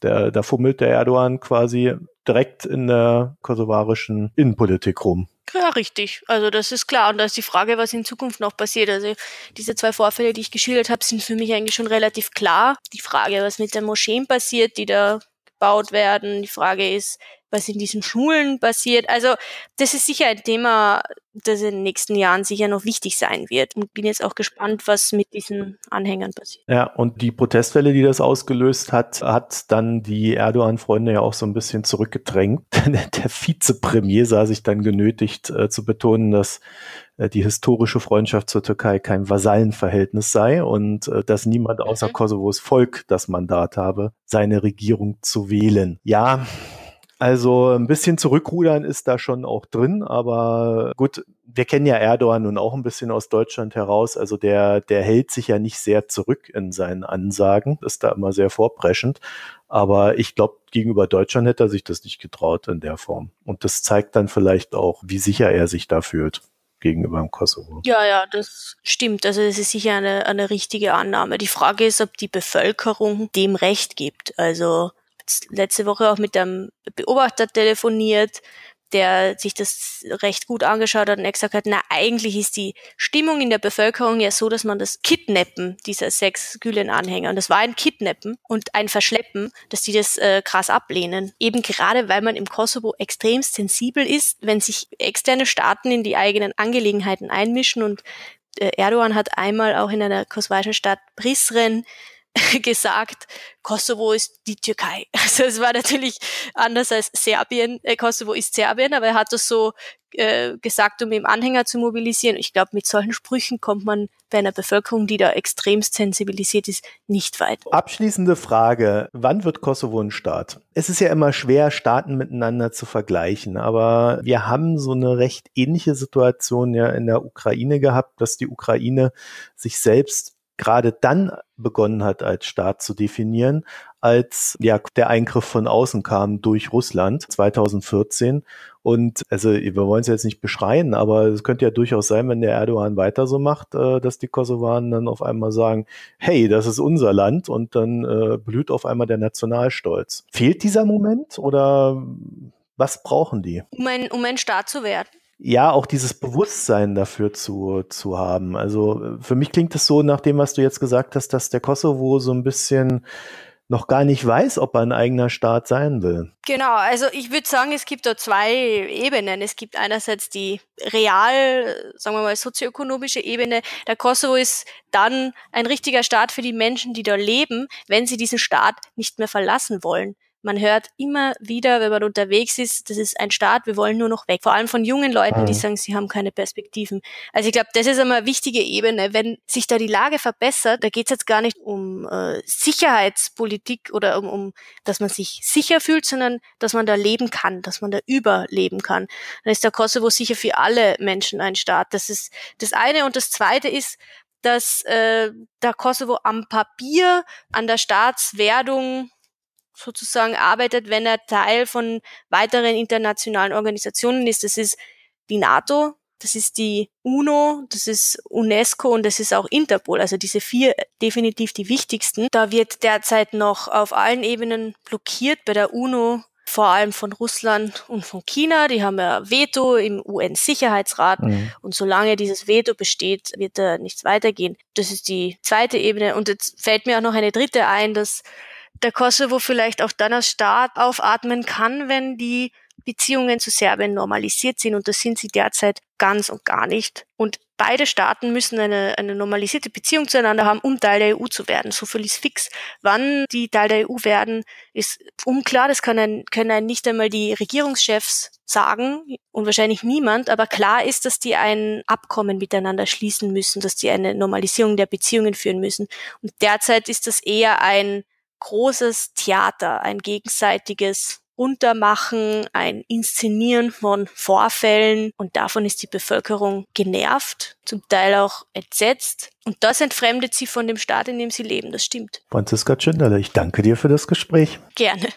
da fummelt der Erdogan quasi direkt in der kosovarischen Innenpolitik rum. Ja, richtig. Also das ist klar. Und da ist die Frage, was in Zukunft noch passiert. Also diese zwei Vorfälle, die ich geschildert habe, sind für mich eigentlich schon relativ klar. Die Frage, was mit den Moscheen passiert, die da gebaut werden. Die Frage ist, was in diesen Schulen passiert. Also das ist sicher ein Thema, das in den nächsten Jahren sicher noch wichtig sein wird. Und bin jetzt auch gespannt, was mit diesen Anhängern passiert. Ja, und die Protestwelle, die das ausgelöst hat, hat dann die Erdogan-Freunde ja auch so ein bisschen zurückgedrängt. [LAUGHS] Der Vizepremier sah sich dann genötigt äh, zu betonen, dass äh, die historische Freundschaft zur Türkei kein Vasallenverhältnis sei und äh, dass niemand außer mhm. Kosovos Volk das Mandat habe, seine Regierung zu wählen. Ja, also ein bisschen zurückrudern ist da schon auch drin, aber gut, wir kennen ja Erdogan nun auch ein bisschen aus Deutschland heraus. Also der, der hält sich ja nicht sehr zurück in seinen Ansagen, ist da immer sehr vorpreschend. Aber ich glaube, gegenüber Deutschland hätte er sich das nicht getraut in der Form. Und das zeigt dann vielleicht auch, wie sicher er sich da fühlt gegenüber dem Kosovo. Ja, ja, das stimmt. Also das ist sicher eine, eine richtige Annahme. Die Frage ist, ob die Bevölkerung dem Recht gibt. Also letzte Woche auch mit einem Beobachter telefoniert, der sich das recht gut angeschaut hat und er gesagt hat, na, eigentlich ist die Stimmung in der Bevölkerung ja so, dass man das Kidnappen dieser sechs Gülen-Anhänger, und das war ein Kidnappen und ein Verschleppen, dass die das äh, krass ablehnen. Eben gerade, weil man im Kosovo extrem sensibel ist, wenn sich externe Staaten in die eigenen Angelegenheiten einmischen und äh, Erdogan hat einmal auch in einer kosovarischen Stadt Prizren [LAUGHS] gesagt, Kosovo ist die Türkei. [LAUGHS] Also es war natürlich anders als Serbien. Äh, Kosovo ist Serbien, aber er hat das so äh, gesagt, um eben Anhänger zu mobilisieren. Ich glaube, mit solchen Sprüchen kommt man bei einer Bevölkerung, die da extremst sensibilisiert ist, nicht weit. Abschließende Frage. Wann wird Kosovo ein Staat? Es ist ja immer schwer, Staaten miteinander zu vergleichen, aber wir haben so eine recht ähnliche Situation ja in der Ukraine gehabt, dass die Ukraine sich selbst gerade dann begonnen hat, als Staat zu definieren, als ja der Eingriff von außen kam durch Russland 2014. Und also wir wollen es jetzt nicht beschreien, aber es könnte ja durchaus sein, wenn der Erdogan weiter so macht, äh, dass die Kosovaren dann auf einmal sagen, hey, das ist unser Land und dann äh, blüht auf einmal der Nationalstolz. Fehlt dieser Moment oder was brauchen die? Um ein, um ein Staat zu werden ja, auch dieses Bewusstsein dafür zu, zu haben. Also für mich klingt es so, nach dem, was du jetzt gesagt hast, dass der Kosovo so ein bisschen noch gar nicht weiß, ob er ein eigener Staat sein will. Genau, also ich würde sagen, es gibt da zwei Ebenen. Es gibt einerseits die real, sagen wir mal, sozioökonomische Ebene. Der Kosovo ist dann ein richtiger Staat für die Menschen, die da leben, wenn sie diesen Staat nicht mehr verlassen wollen. Man hört immer wieder, wenn man unterwegs ist, das ist ein Staat, wir wollen nur noch weg. Vor allem von jungen Leuten, die mhm. sagen, sie haben keine Perspektiven. Also ich glaube, das ist einmal eine wichtige Ebene. Wenn sich da die Lage verbessert, da geht es jetzt gar nicht um äh, Sicherheitspolitik oder um, um, dass man sich sicher fühlt, sondern dass man da leben kann, dass man da überleben kann. Dann ist der Kosovo sicher für alle Menschen ein Staat. Das ist das eine. Und das zweite ist, dass äh, der Kosovo am Papier an der Staatswerdung sozusagen arbeitet, wenn er Teil von weiteren internationalen Organisationen ist. Das ist die NATO, das ist die UNO, das ist UNESCO und das ist auch Interpol, also diese vier definitiv die wichtigsten. Da wird derzeit noch auf allen Ebenen blockiert bei der UNO, vor allem von Russland und von China. Die haben ja Veto im UN-Sicherheitsrat mhm. und solange dieses Veto besteht, wird da nichts weitergehen. Das ist die zweite Ebene und jetzt fällt mir auch noch eine dritte ein, dass der Kosovo vielleicht auch dann als Staat aufatmen kann, wenn die Beziehungen zu Serbien normalisiert sind. Und das sind sie derzeit ganz und gar nicht. Und beide Staaten müssen eine, eine normalisierte Beziehung zueinander haben, um Teil der EU zu werden. So viel ist fix. Wann die Teil der EU werden, ist unklar. Das können, können nicht einmal die Regierungschefs sagen und wahrscheinlich niemand. Aber klar ist, dass die ein Abkommen miteinander schließen müssen, dass die eine Normalisierung der Beziehungen führen müssen. Und derzeit ist das eher ein großes Theater, ein gegenseitiges Untermachen, ein Inszenieren von Vorfällen und davon ist die Bevölkerung genervt, zum Teil auch entsetzt und das entfremdet sie von dem Staat, in dem sie leben, das stimmt. Franziska Tschinderle, ich danke dir für das Gespräch. Gerne.